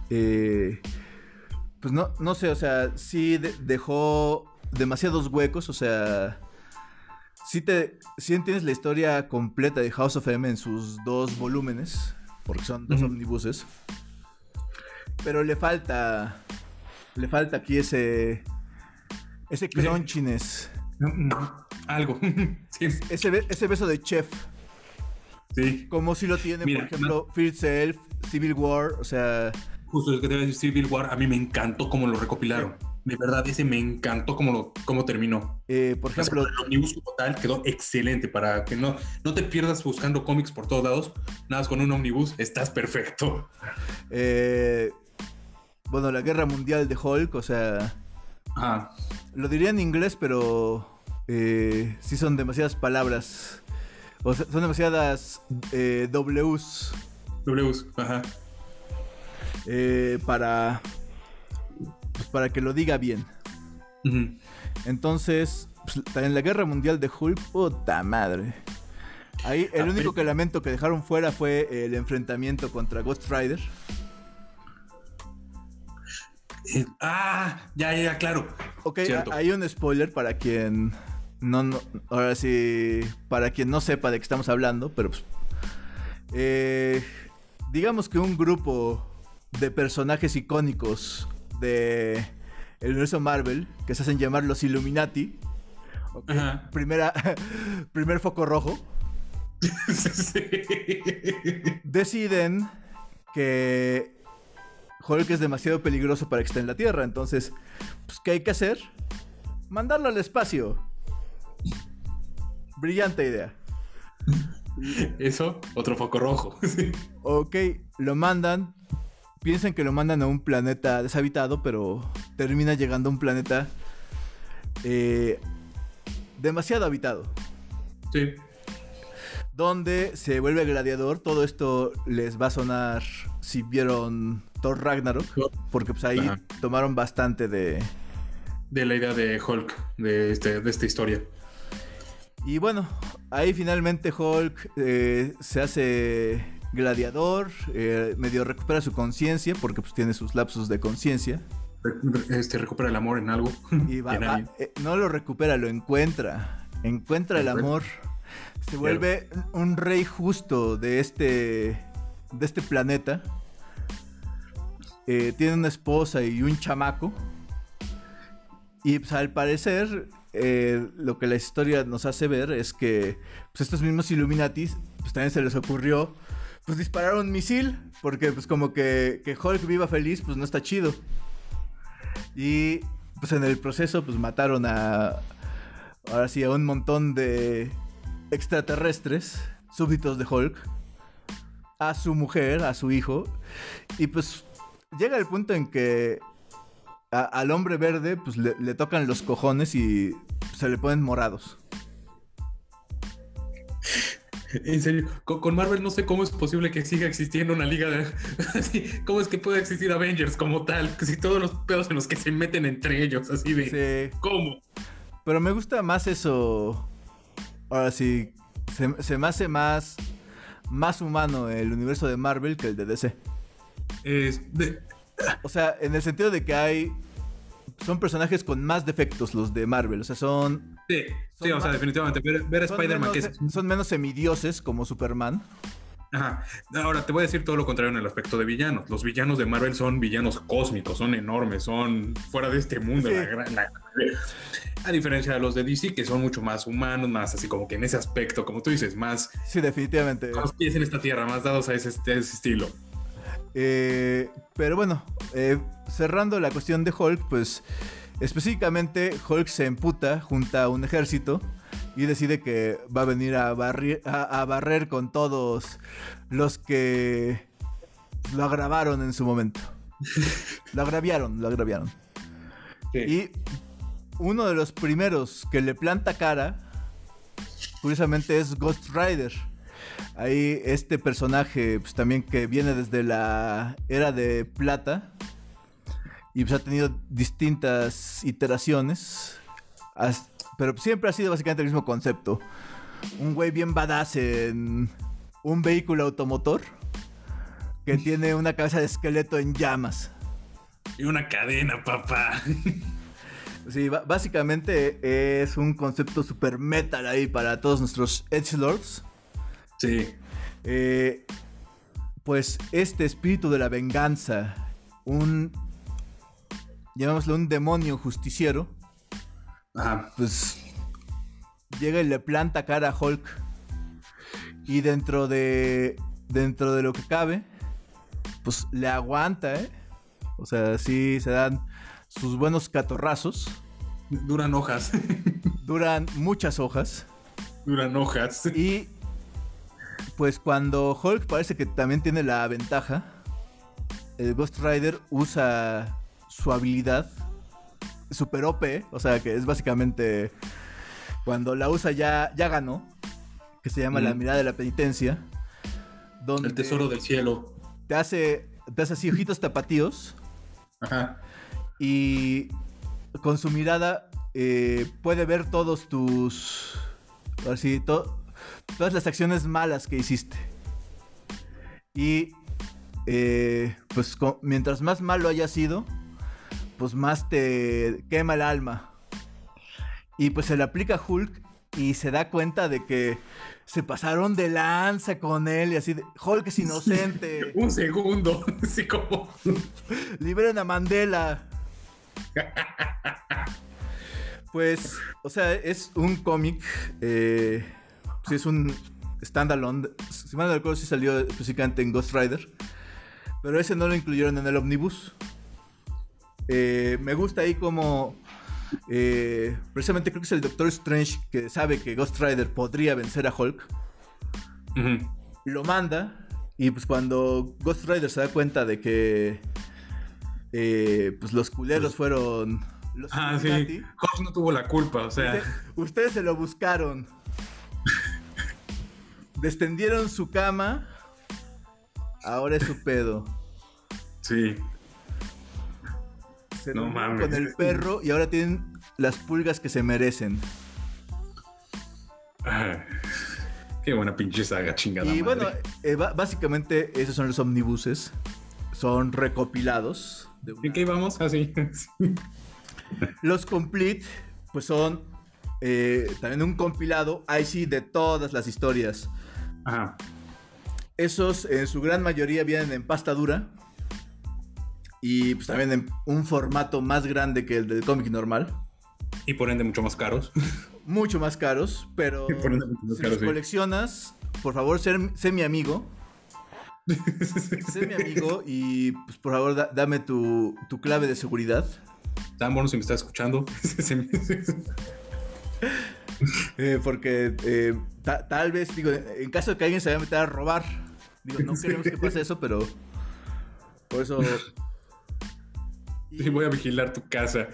eh, pues no, no sé, o sea, sí de- dejó demasiados huecos, o sea, sí, te, sí entiendes la historia completa de House of M en sus dos volúmenes, porque son dos omnibuses, pero le falta, le falta aquí ese, ese crunchiness, mm, algo. sí, ese, be- ese beso de chef. sí. Como si lo tiene, Mira, por ejemplo, Fear Self, Civil War, o sea, Justo lo que te iba a decir Civil War, a mí me encantó cómo lo recopilaron. De verdad, ese me encantó cómo, lo, cómo terminó. eh, por ejemplo, el omnibus como tal quedó excelente para que no, no te pierdas buscando cómics por todos lados. Nada más con un omnibus estás perfecto. eh, bueno, la guerra mundial de Hulk, o sea, Ajá. lo diría en inglés, pero eh, sí son demasiadas palabras, o sea, son demasiadas eh, Ws Ws, ajá. eh, para, pues, para que lo diga bien. Entonces, pues, en la guerra mundial de Hulk, puta madre. Ahí el Ah, único pero- elemento que dejaron fuera fue el enfrentamiento contra Ghost Rider. Eh, ah, ya, ya, claro. Ok, Cierto. hay un spoiler para quien no, no- ahora sí, para quien no sepa de qué estamos hablando, pero pues, eh, digamos que un grupo de personajes icónicos de el universo Marvel que se hacen llamar los Illuminati. Primera, primer foco rojo. Sí. deciden que Hulk es demasiado peligroso para que esté en la Tierra. Entonces, pues, ¿qué hay que hacer? Mandarlo al espacio. Brillante idea. Eso, otro foco rojo. Ok, lo mandan. Piensan que lo mandan a un planeta deshabitado, pero termina llegando a un planeta eh, demasiado habitado. Sí. Donde se vuelve gladiador. Todo esto les va a sonar si vieron Thor Ragnarok. Porque pues ahí Ajá. tomaron bastante de... De la idea de Hulk, de, este, de esta historia. Y bueno, ahí finalmente Hulk eh, se hace gladiador, eh, medio recupera su conciencia porque pues tiene sus lapsos de conciencia. Este, recupera el amor en algo. Y va- en va- alguien. eh, no lo recupera, lo encuentra. Encuentra el amor. Se vuelve un rey justo de este, de este planeta. Eh, tiene una esposa y un chamaco. Y pues, al parecer, eh, lo que la historia nos hace ver es que pues, estos mismos Illuminatis, pues también se les ocurrió pues disparar un misil. Porque pues como que, que Hulk viva feliz, pues no está chido. Y pues en el proceso pues mataron a ahora sí a un montón de extraterrestres, súbditos de Hulk, a su mujer, a su hijo y pues llega el punto en que a- al hombre verde pues le, le tocan los cojones y se le ponen morados. En serio, con, con Marvel no sé cómo es posible que siga existiendo una liga de... así, ¿Cómo es que puede existir Avengers como tal? Si todos los pedos en los que se meten entre ellos, así de... Sí, ¿Cómo? pero me gusta más eso. Ahora sí, se, se me hace más más humano el universo de Marvel que el de DC. Es de- O sea, en el sentido de que hay. Son personajes con más defectos los de Marvel. O sea, son. sí, Son sí, o sea, más- definitivamente. Ver, ver a Spider-Man que es... son menos semidioses como Superman. Ajá. Ahora, te voy a decir todo lo contrario en el aspecto de villanos. Los villanos de Marvel son villanos cósmicos, son enormes, son fuera de este mundo. Sí. la gran- la- a diferencia de los de DC, que son mucho más humanos, más así como que en ese aspecto, como tú dices, más Sí, definitivamente. los pies en esta tierra, más dados a ese, a ese estilo. Eh, pero bueno, eh, cerrando la cuestión de Hulk, pues específicamente Hulk se emputa junto a un ejército y decide que va a venir a, barri- a, a barrer con todos los que lo agravaron en su momento. Lo agraviaron, lo agraviaron. Y uno de los primeros que le planta cara, curiosamente, es Ghost Rider. Ahí este personaje, pues también que viene desde la era de plata y pues ha tenido distintas iteraciones, pero siempre ha sido básicamente el mismo concepto. Un güey bien badass en un vehículo automotor que tiene una cabeza de esqueleto en llamas. Y una cadena, papá. Sí, básicamente es un concepto super metal ahí para todos nuestros Edge Lords. Sí. Eh, pues este espíritu de la venganza, un. llamémoslo un demonio justiciero. Ajá. Pues llega y le planta cara a Hulk. Y dentro de. Dentro de lo que cabe, pues le aguanta, ¿eh? O sea, sí se dan sus buenos catorrazos. Duran hojas. Duran muchas hojas. Duran hojas. Y pues cuando Hulk parece que también tiene la ventaja, el Ghost Rider usa su habilidad super OP, o sea que es básicamente cuando la usa ya, ya ganó, que se llama la mirada de la penitencia. Donde el tesoro del cielo. Te hace, te hace así ojitos tapatíos. Ajá. Y con su mirada eh, puede ver todos tus. Así, todas las acciones malas que hiciste. Y eh, pues mientras más malo haya sido, pues más te quema el alma. Y pues se le aplica Hulk y se da cuenta de que se pasaron de lanza con él y así de, Hulk es inocente. Un segundo, así como... Liberen a Mandela. pues, o sea, es un cómic, eh, sí es un standalone. Si mal no recuerdo, si salió específicamente en Ghost Rider. Pero ese no lo incluyeron en el Omnibus. Eh, me gusta ahí como eh, precisamente creo que es el Doctor Strange que sabe que Ghost Rider podría vencer a Hulk. Lo manda. Y pues cuando Ghost Rider se da cuenta de que eh, pues los culeros pues fueron los Ah, sí. Hulk no tuvo la culpa, o sea. ustedes se lo buscaron. Destendieron su cama. Ahora es su pedo. Sí no mames. con el perro y ahora tienen las pulgas que se merecen. qué buena pinche saga, chingada. Y bueno, eh, básicamente esos son los omnibuses. Son recopilados. ¿Y qué vamos? Así. los complete, pues son eh, también un compilado, ahí sí, de todas las historias. Ajá. Esos en su gran mayoría vienen en pasta dura. Y pues también en un formato más grande que el del cómic normal. Y por ende mucho más caros. Mucho más caros, pero si los coleccionas, por favor, sé, mi amigo. sé mi amigo y pues por favor dame tu, clave de seguridad. Tan bueno si me está escuchando. Eh, porque eh, tal vez, digo, en caso de que alguien se vaya a meter a robar, digo, no queremos que pase eso, pero por eso y voy a vigilar tu casa.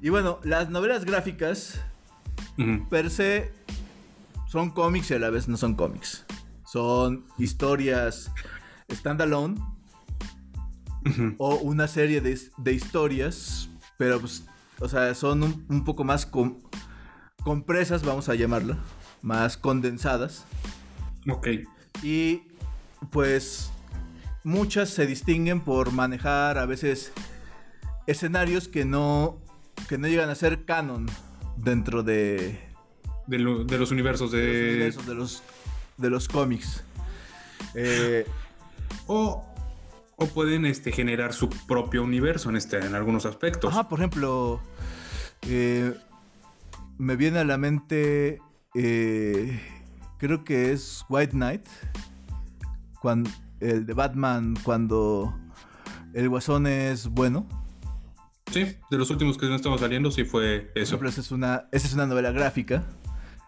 Y bueno, las novelas gráficas, per se, son cómics y a la vez no son cómics. Son historias standalone o una serie de, historias, pero pues, o sea, son un, poco más compresas, vamos a llamarla, más condensadas. Ok. Y pues muchas se distinguen por manejar a veces escenarios que no, que no llegan a ser canon dentro de... De, los universos de... de los, de los cómics. Eh, o, o, pueden este, generar su propio universo en, este, en algunos aspectos. Ajá, por ejemplo, eh, me viene a la mente, eh, creo que es White Knight, cuando, el de Batman, cuando el guasón es bueno. Sí, de los últimos que no estamos saliendo, sí fue eso. esa es una, esa es una novela gráfica.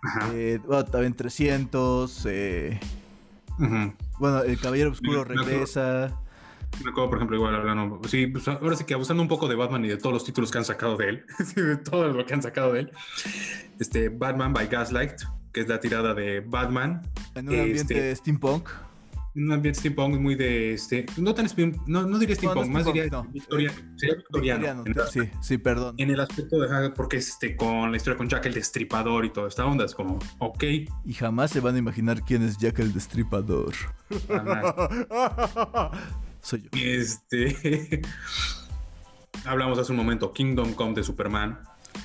Ajá. Eh, bueno, también 300. Eh, bueno, El Caballero Oscuro regresa. Me acuerdo, por ejemplo, igual hablando. Sí, pues ahora sí que abusando un poco de Batman y de todos los títulos que han sacado de él. de todo lo que han sacado de él. Este, Batman by Gaslight, que es la tirada de Batman. En un ambiente Este, steampunk. un ambiente steampunk muy de este. No tan no, no diría steampunk, no más diría no. victoria- sería victoriano. Victoriano, Sí, sí, perdón. En el aspecto de ajá, porque es este, con la historia con Jack el Destripador y toda esta onda, es como, ok, Y jamás se van a imaginar quién es Jack el Destripador. jamás. Soy yo. Este. Hablamos hace un momento, Kingdom Come de Superman.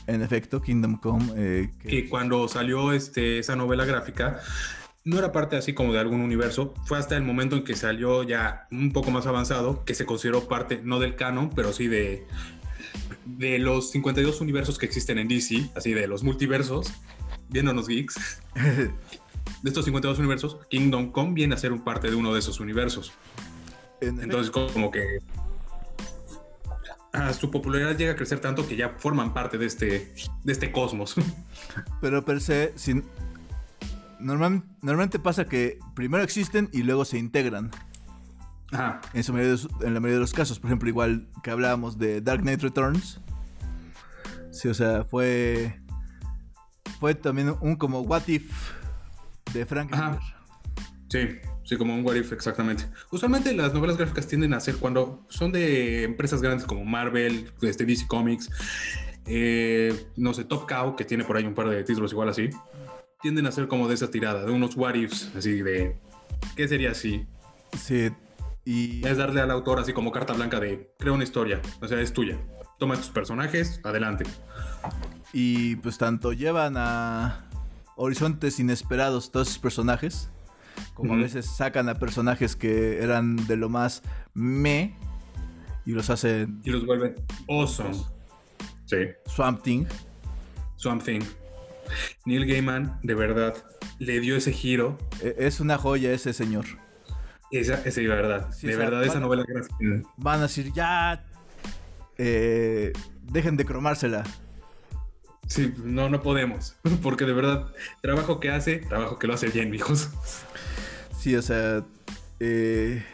En efecto, Kingdom Come. eh, que- Que cuando salió este, esa novela gráfica, no era parte así como de algún universo. Fue hasta el momento en que salió ya un poco más avanzado, que se consideró parte, no del canon, pero sí de, de los 52 universos que existen en DC, así de los multiversos, viéndonos geeks. De estos 52 universos, Kingdom Come viene a ser un parte de uno de esos universos. En Entonces, como que ah, su popularidad llega a crecer tanto que ya forman parte de este, de este cosmos. Pero per se, sin... Normal- normalmente pasa que primero existen y luego se integran. Ajá. En, su mayoría de en la mayoría de los casos. Por ejemplo, igual que hablábamos de Dark Knight Returns. Sí, o sea, fue. Fue también un como what if de Frank. Miller. Sí, sí, como un what if, exactamente. Usualmente las novelas gráficas tienden a ser cuando son de empresas grandes como Marvel, este, DC Comics, eh, no sé, Top Cow, que tiene por ahí un par de títulos igual así, tienden a ser como de esa tirada, de unos what ifs, así de, ¿qué sería así? Sí. Y. Es darle al autor así como carta blanca de, crea una historia, o sea, es tuya. Toma tus personajes, adelante. Y pues tanto llevan a horizontes inesperados todos esos personajes, como a veces sacan a personajes que eran de lo más me y los hacen Y los vuelven awesome. Sí, Swamp Thing. Swamp Thing. Neil Gaiman, de verdad, le dio ese giro E- Es una joya ese señor. Esa, esa es la verdad. Sí, de o sea, verdad, esa van- novela gráfica. Van a decir, ya. eh, dejen de cromársela. Sí, no, no podemos. Porque de verdad, trabajo que hace, trabajo que lo hace bien, hijos. Sí, o sea. eh,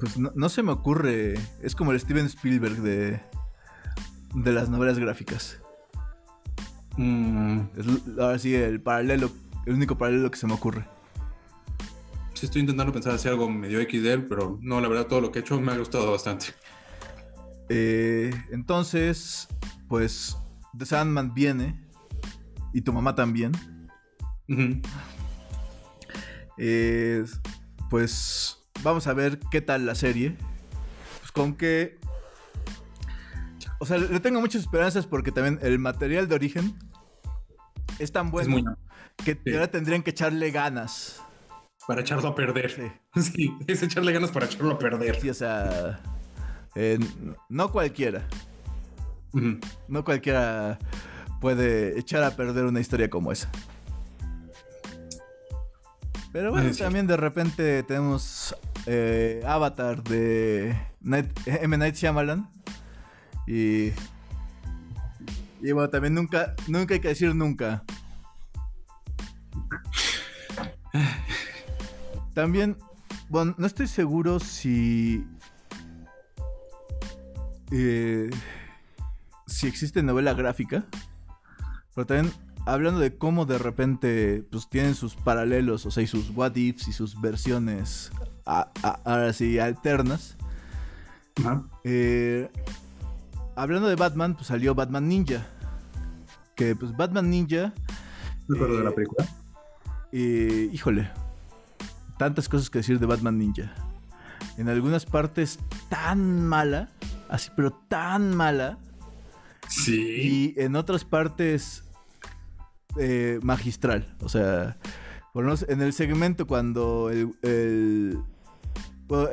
pues no, no se me ocurre. Es como el Steven Spielberg de. De las novelas gráficas. Mm, Es ahora sí el paralelo. El único paralelo que se me ocurre. sí, estoy intentando pensar hacer algo medio X de él, pero no, la verdad, todo lo que he hecho me ha gustado bastante. Eh, entonces, pues. The Sandman viene. Y tu mamá también. Eh, pues vamos a ver qué tal la serie. Pues con que... O sea, le tengo muchas esperanzas porque también el material de origen es tan Es bueno muy que ahora tendrían que echarle ganas. para echarlo a perder. Sí. es echarle ganas para echarlo a perder. Sí, o sea, eh, no cualquiera, No cualquiera puede echar a perder una historia como esa. Pero bueno, también de repente tenemos eh, Avatar de Night- M. Night Shyamalan. Y. Y bueno, también nunca, nunca hay que decir nunca. También, bueno, no estoy seguro si. eh, si existe novela gráfica. Pero también hablando de cómo de repente pues tienen sus paralelos, o sea, y sus what ifs y sus versiones a- a- ahora sí alternas. Eh, hablando de Batman, pues salió Batman Ninja. Que pues Batman Ninja, ¿Me acuerdo de la Eh, película? eh, híjole, tantas cosas que decir de Batman Ninja. En algunas partes tan mala, así pero tan mala, Sí. y en otras partes eh, magistral. O sea, por lo menos en el segmento cuando el, el-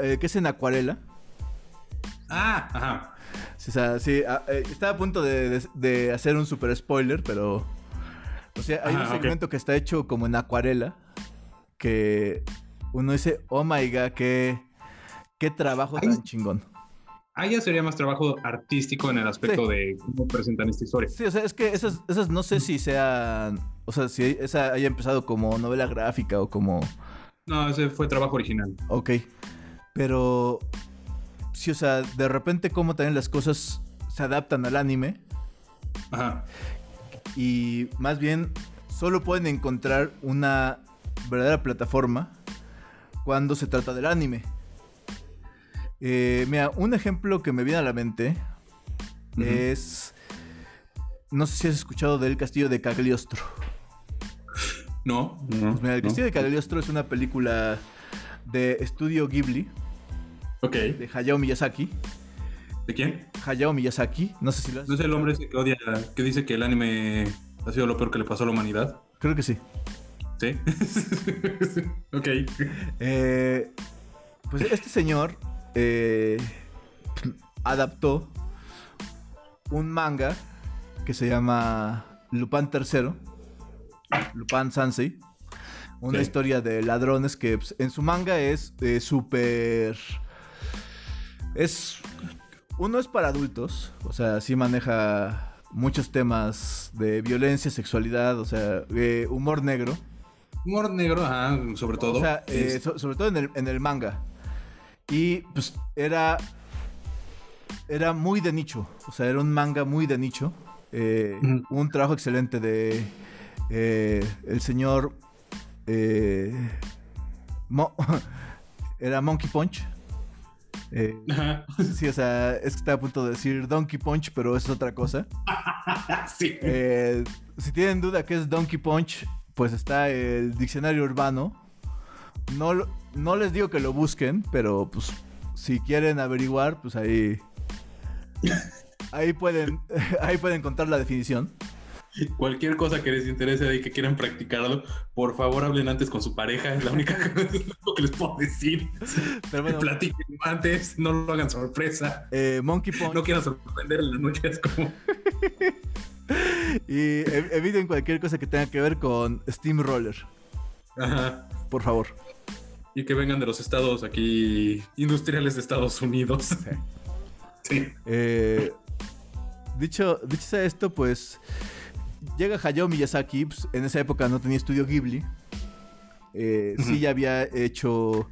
eh, que es en acuarela. Ah, ajá. O sea, sí, a- eh, estaba a punto de, de- de hacer un super spoiler, pero. O sea, hay Ajá, un segmento que está hecho como en acuarela. Que uno dice, oh my god, qué, qué trabajo Ay. tan chingón. Ahí ya sería más trabajo artístico en el aspecto Sí. de cómo presentan esta historia. Sí, o sea, es que esas, esas no sé si sean. O sea, si esa haya empezado como novela gráfica o como. No, ese fue trabajo original. Ok. Pero. Sí, o sea, de repente, como también las cosas se adaptan al anime. Ajá. Y más bien solo pueden encontrar una verdadera plataforma cuando se trata del anime. Eh, mira, un ejemplo que me viene a la mente es. No sé si has escuchado del Castillo de Cagliostro. No, no. Pues mira, el no. Castillo de Cagliostro es una película de estudio Ghibli, Ok. de Hayao Miyazaki. ¿De quién? Hayao Miyazaki, no sé si lo has ¿No es el hombre ese que odia, que dice que el anime ha sido lo peor que le pasó a la humanidad? Creo que sí. ¿Sí? ok. Eh, pues este señor eh, adaptó un manga que se llama Lupin III, Lupin Sansei, una Sí. historia de ladrones que pues, en su manga es eh, súper... Es... Uno es para adultos, o sea, sí maneja muchos temas de violencia, sexualidad, o sea, eh, humor negro. Humor negro, ajá, sobre todo. O sea, eh, Es- so- sobre todo en el, en el manga. Y pues era. Era muy de nicho. O sea, era un manga muy de nicho. Eh. Un trabajo excelente de eh, el señor. eh, Mo- era Monkey Punch. Eh, sí, o sea, es que estaba a punto de decir Donkey Punch, pero es otra cosa. sí. Eh, si tienen duda qué es Donkey Punch, pues está el diccionario urbano. No, lo- no les digo que lo busquen, pero pues si quieren averiguar, pues ahí. Ahí pueden, ahí pueden encontrar la definición. Cualquier cosa que les interese y que quieran practicarlo, por favor hablen antes con su pareja. Es la única cosa que les puedo decir. Pero bueno, Platiquen antes, no lo hagan sorpresa. eh, Monkey Punch. No quieran sorprender en la noche. Es como. Y ev- eviten cualquier cosa que tenga que ver con Steamroller, Ajá. por favor. Y que vengan de los estados aquí industriales de Estados Unidos. Sí. Eh, dicho, dicho sea esto, pues llega Hayao Miyazaki. pues, en esa época no tenía estudio Ghibli. Eh, Sí, ya había hecho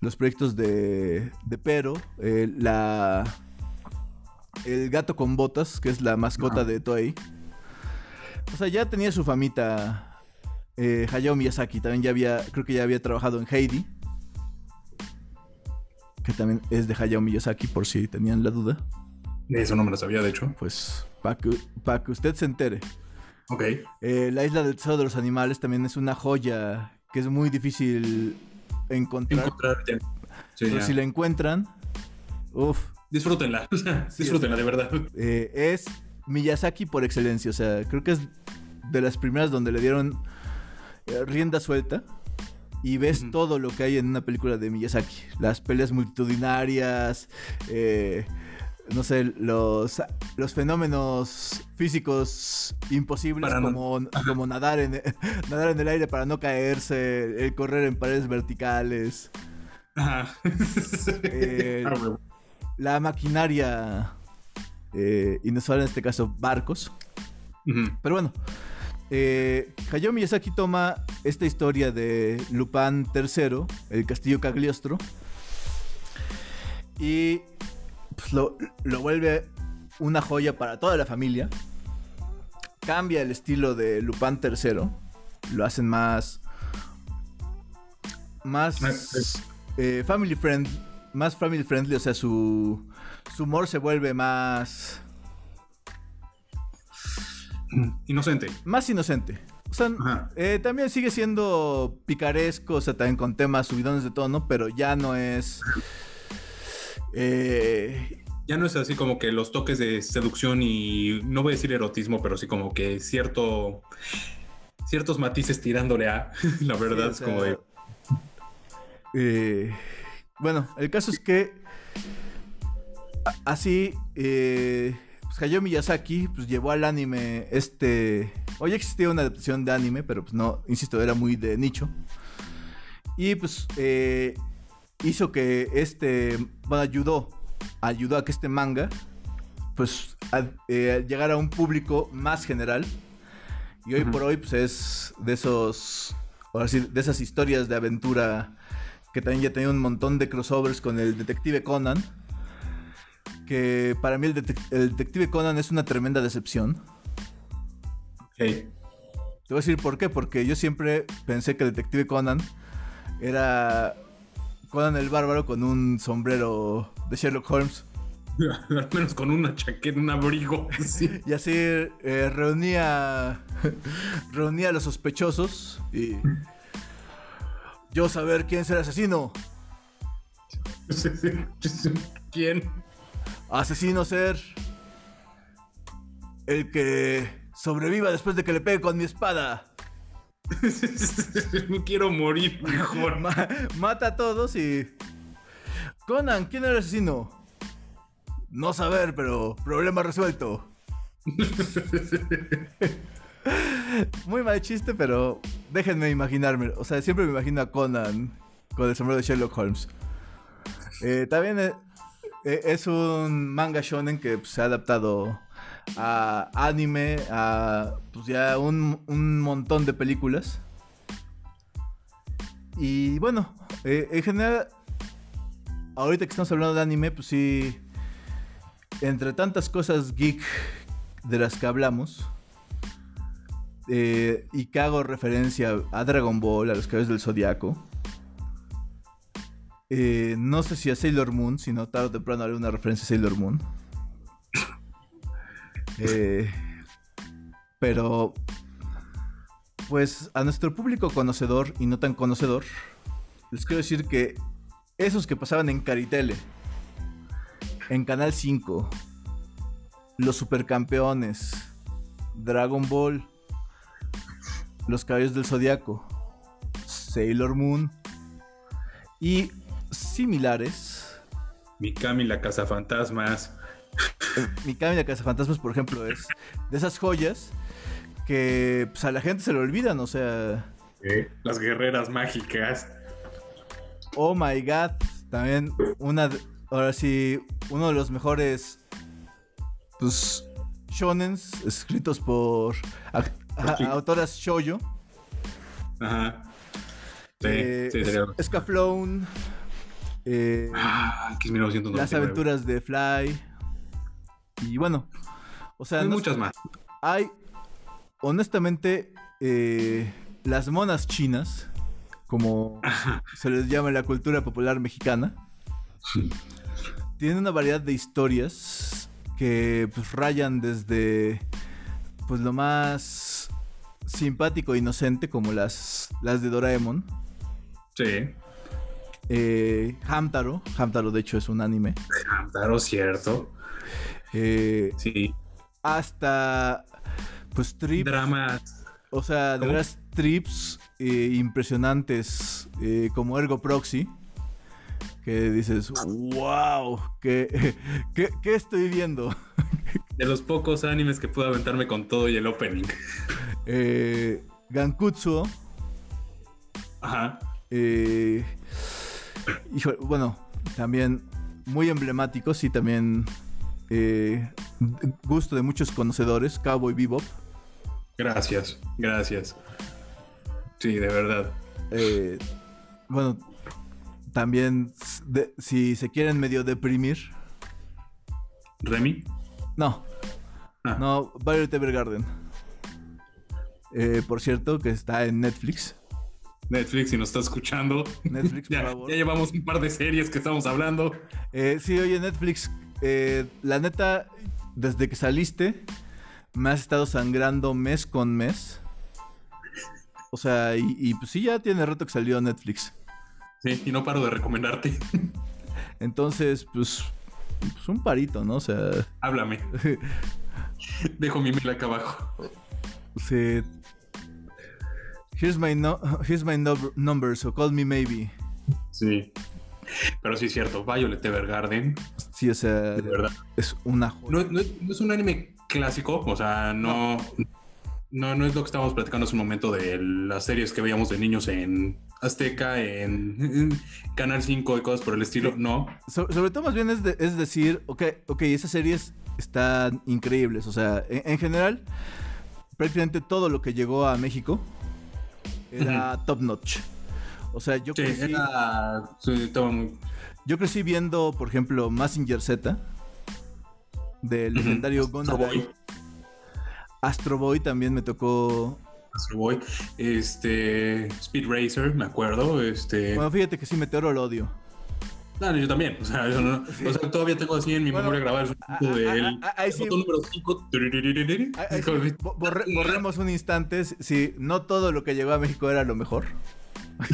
los proyectos de, de Pero, eh, la, el gato con botas, que es la mascota Ajá. de Toei. O sea, ya tenía su famita eh, Hayao Miyazaki. También ya había, creo que ya había trabajado en Heidi. Que también es de Hayao Miyazaki, por si tenían la duda Eso no me lo sabía, de hecho. pues para que, pa' que usted se entere. Ok. Eh, la isla del tesoro de los animales también es una joya que es muy difícil encontrar. Encontrar ya. Sí, pero ya. si la encuentran, uff, Disfrútenla. o sea, Sí, disfrútenla, de verdad. eh, es Miyazaki por excelencia. O sea, creo que es de las primeras donde le dieron eh, rienda suelta. Y ves todo lo que hay en una película de Miyazaki. Las peleas multitudinarias, eh, no sé, los, los fenómenos físicos imposibles Para no- como, como nadar, en, nadar en el aire para no caerse, el correr en paredes verticales, Ajá. Eh, Ah, la maquinaria eh, inusual en este caso barcos. Pero bueno, eh, Hayao Miyazaki toma esta historia de Lupin III, el castillo Cagliostro, y pues, lo, lo vuelve una joya para toda la familia. Cambia el estilo de Lupin III, lo hacen más. más. Eh, family friend, más family friendly, o sea, su, su humor se vuelve más. Inocente. más inocente. O sea, eh, también sigue siendo picaresco, o sea, también con temas subidones de tono, pero ya no es. eh, Ya no es así como que los toques de seducción y no voy a decir erotismo, pero sí como que cierto ciertos matices tirándole a la verdad sí, es como de eh, bueno, el caso es que. Así. Eh, pues Hayao Miyazaki pues, llevó al anime este. Hoy existía una adaptación de anime, pero pues no, insisto, era muy de nicho. Y pues eh, hizo que este. Bueno, ayudó. Ayudó a que este manga. Pues a- eh, llegara a un público más general. Y hoy por hoy, pues es de esos. Ahora sí, de esas historias de aventura. Que también ya tenía un montón de crossovers con el Detective Conan. Que para mí el, detec- el Detective Conan es una tremenda decepción. Te voy a decir por qué, porque yo siempre pensé que Detective Conan era Conan el Bárbaro con un sombrero de Sherlock Holmes. Al menos con una chaqueta, un abrigo. Sí. Y así eh, reunía, reunía a los sospechosos y yo saber quién es el asesino. ¿Quién? Asesino ser el que sobreviva después de que le pegue con mi espada. no quiero morir mejor. Ma- mata a todos y... Conan, ¿quién era el asesino? No saber, pero problema resuelto. Muy mal chiste, pero déjenme imaginarme. O sea, siempre me imagino a Conan con el sombrero de Sherlock Holmes. Eh, también eh, es un manga shonen que pues, se ha adaptado a anime, a pues ya un, un montón de películas. Y bueno, eh, en general, ahorita que estamos hablando de anime, pues sí, entre tantas cosas geek de las que hablamos, eh, y que hago referencia a Dragon Ball, a los cabezas del Zodiaco. Eh, no sé si a Sailor Moon, sino tarde o temprano haré una referencia a Sailor Moon. Eh, pero, pues a nuestro público conocedor y no tan conocedor, les quiero decir que esos que pasaban en Caritele, en Canal 5, los supercampeones, Dragon Ball, los caballos del zodiaco, Sailor Moon y similares. Mikami la cazafantasmas. Eh, Mikami la Casa Fantasmas, por ejemplo, es de esas joyas que pues, a la gente se le olvidan, o sea, ¿eh? Las guerreras mágicas. oh my god, también una, de- ahora sí, uno de los mejores, pues, shonens escritos por a- autoras shoujo. Ajá. Sí, Eh, sí, es- sería. Eh, Ah, que es 1999. Las aventuras de Fly. Y bueno, o sea, Hay no- muchas más. hay, honestamente, eh, las monas chinas, como se les llama en la cultura popular mexicana, tienen una variedad de historias que pues, rayan desde pues lo más simpático e inocente como las, las de Doraemon. Sí. Eh, Hamtaro, Hamtaro de hecho es un anime. Claro, cierto. Eh, Sí. hasta pues trips, Dramas. o sea, de veras trips eh, impresionantes como Ergo Proxy. Que dices, wow, ¿qué, qué, qué estoy viendo? De los pocos animes que pude aventarme con todo y el opening. Eh, Gankutsuo, Ajá. eh, bueno, también muy emblemáticos y también eh, gusto de muchos conocedores, Cowboy Bebop. Gracias. Gracias. Sí, de verdad. Eh, bueno, también de- si se quieren medio deprimir, Remy. no, Ah. no, Violet Evergarden. Eh, por cierto, que está en Netflix. Netflix, si nos está escuchando. Netflix, por ya, favor. ya llevamos un par de series que estamos hablando. Eh, sí, oye, Netflix, eh, la neta, desde que saliste, me has estado sangrando mes con mes. O sea, y, y, pues sí, ya tiene rato que salió Netflix. Sí, y no paro de recomendarte. Entonces, pues, pues un parito, ¿no? O sea, Háblame. Dejo mi mail acá abajo. se... Here's my, no- here's my no- number, so call me maybe. Sí. Pero sí es cierto, Violet Evergarden, Sí, o sea, de verdad. es una joya. No, no- no es un anime clásico, o sea, no, no, no es lo que estábamos platicando hace un momento de las series que veíamos de niños en Azteca, en, en Canal 5 y cosas por el estilo. No, So- sobre todo más bien es, de- es decir, ok, ok, esas series están increíbles. O sea, en, en general, prácticamente todo lo que llegó a México era top notch. O sea, yo sí, crecí, era, sí, muy... yo crecí viendo, por ejemplo, Massinger Z del legendario Astro Gonadai. Boy. Astro Boy también me tocó lo voy. Este, Speed Racer, me acuerdo. Este. Bueno, fíjate que sí, Meteoro lo odio. No, yo también. O sea, yo no- o sea, todavía tengo así en mi Bueno, memoria grabado el ah, del ah, ah, ahí sí. botón número 5. Ahí- ahí sí, bo- borre- borremos un instante. Sí, no todo lo que llegó a México era lo mejor.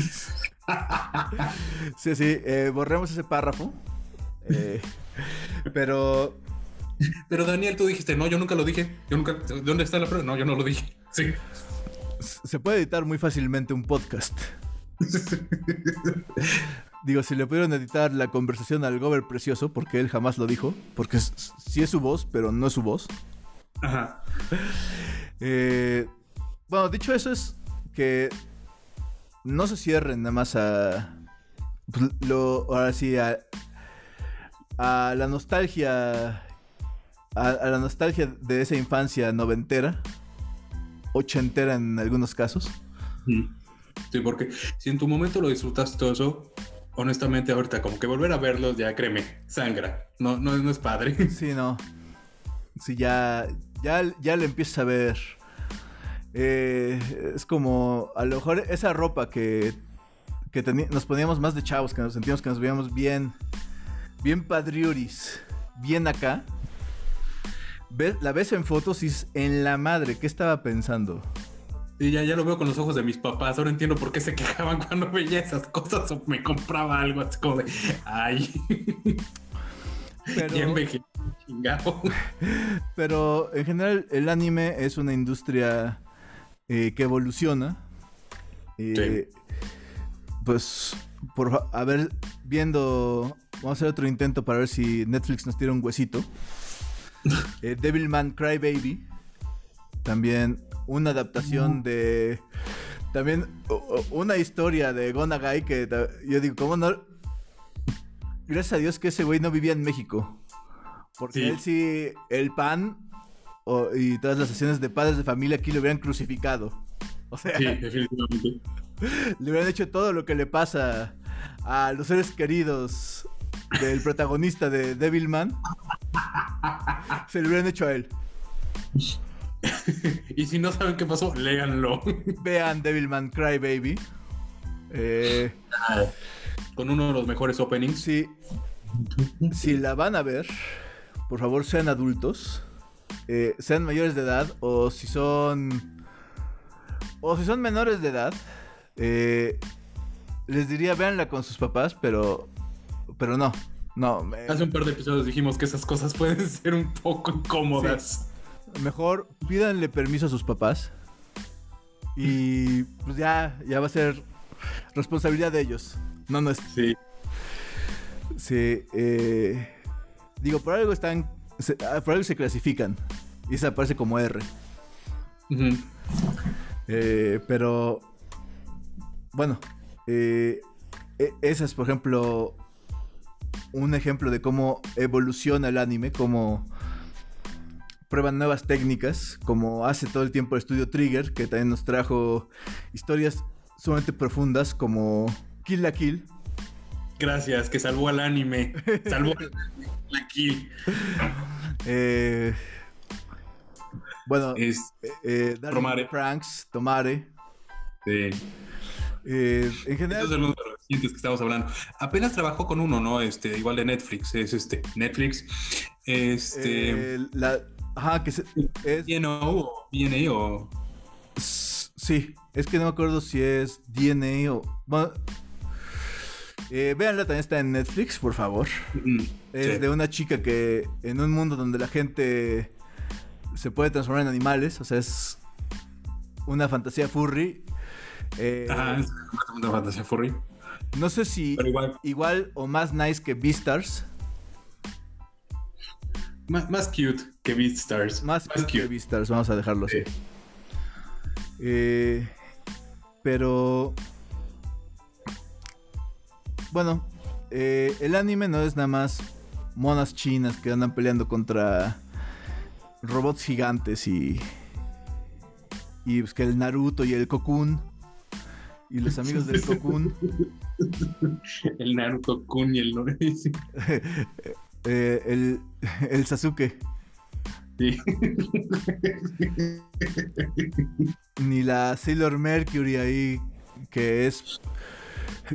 Sí, sí, eh, borremos ese párrafo. Eh, pero Pero Daniel, tú dijiste, no, yo nunca lo dije. Yo nunca. ¿Dónde está la prueba? No, yo no lo dije. Sí. se puede editar muy fácilmente un podcast. Digo, si le pudieron editar la conversación al Gober Precioso, porque él jamás lo dijo, porque sí es su voz, pero no es su voz. Ajá. Eh, bueno, dicho eso es que no se cierren nada más a pues, lo ahora sí a, a la nostalgia a, a la nostalgia de esa infancia noventera ochentera en algunos casos. Sí, porque si en tu momento lo disfrutaste todo eso, honestamente ahorita como que volver a verlos ya créeme, sangra. No, no, no es padre. sí no sí ya ya ya le empiezas a ver Eh, es como a lo mejor esa ropa que que nos poníamos más de chavos que nos sentíamos que nos veíamos bien bien padriuris bien acá Ves- la ves en fotos y es en la madre qué estaba pensando Y ya, ya lo veo con los ojos de mis papás. Ahora entiendo por qué se quejaban cuando veía esas cosas o me compraba algo así como de, ay, pero ya chingado. Pero en general el anime es una industria eh, que evoluciona. Eh, Pues por a ver, viendo, vamos a hacer otro intento para ver si Netflix nos tira un huesito. Eh, Devilman Crybaby, también una adaptación de, también una historia de Gonagai que yo digo, ¿cómo no? Gracias a Dios que ese güey no vivía en México. Porque Sí. él sí, el pan o- y todas las sesiones de padres de familia aquí lo hubieran crucificado. O sea, Sí, definitivamente. le hubieran hecho todo lo que le pasa a los seres queridos del protagonista de Devilman. Se lo hubieran hecho a él. y si no saben qué pasó, léanlo. Vean Devilman Crybaby. Eh, Con uno de los mejores openings. si, si la van a ver, por favor sean adultos. eh, sean mayores de edad. O si son. O si son menores de edad. eh, les diría véanla con sus papás, pero. Pero no. No. me- Hace un par de episodios dijimos que esas cosas pueden ser un poco incómodas. Mejor pídanle permiso a sus papás. Y pues ya, ya va a ser responsabilidad de ellos. No nuestra. Sí. Sí, eh, digo, por algo están. se- ah, por algo se clasifican. Y se aparece como R. Eh, pero. Bueno. eh, e- esa es, por ejemplo. Un ejemplo de cómo evoluciona el anime. Cómo prueban nuevas técnicas. Como hace todo el tiempo el estudio Trigger. Que también nos trajo historias sumamente profundas. Como Kill la Kill. Gracias, que salvó al anime. Salvó al anime, la kill. Eh, bueno, Es, eh, Darling Tomare. Franks, Tomare. sí. eh, en Estos general, son los de los recientes que estamos hablando. Apenas trabajó con uno, ¿no? Este, igual de Netflix. Es este, Netflix. Este. eh, la, ajá, que se- es, BNO o BNA o. sí, es que no me acuerdo si es DNA o. Bueno, eh, véanla, también está en Netflix, por favor. Es sí. de una chica que en un mundo donde la gente se puede transformar en animales, o sea, es una fantasía furry. eh, Ajá, es una fantasía furry. no sé si Pero igual, igual o más nice que Beastars. Más, más cute que Beastars. Más, cute que Beastars, vamos a dejarlo así. Sí. Eh, pero. Bueno, eh, el anime no es nada más monas chinas que andan peleando contra robots gigantes y. Y pues que el Naruto y el Cocoon. Y los amigos del Cocoon. El Naruto Kun y el Nori. eh, el, el Sasuke. Sí. Ni la Sailor Mercury ahí, que es,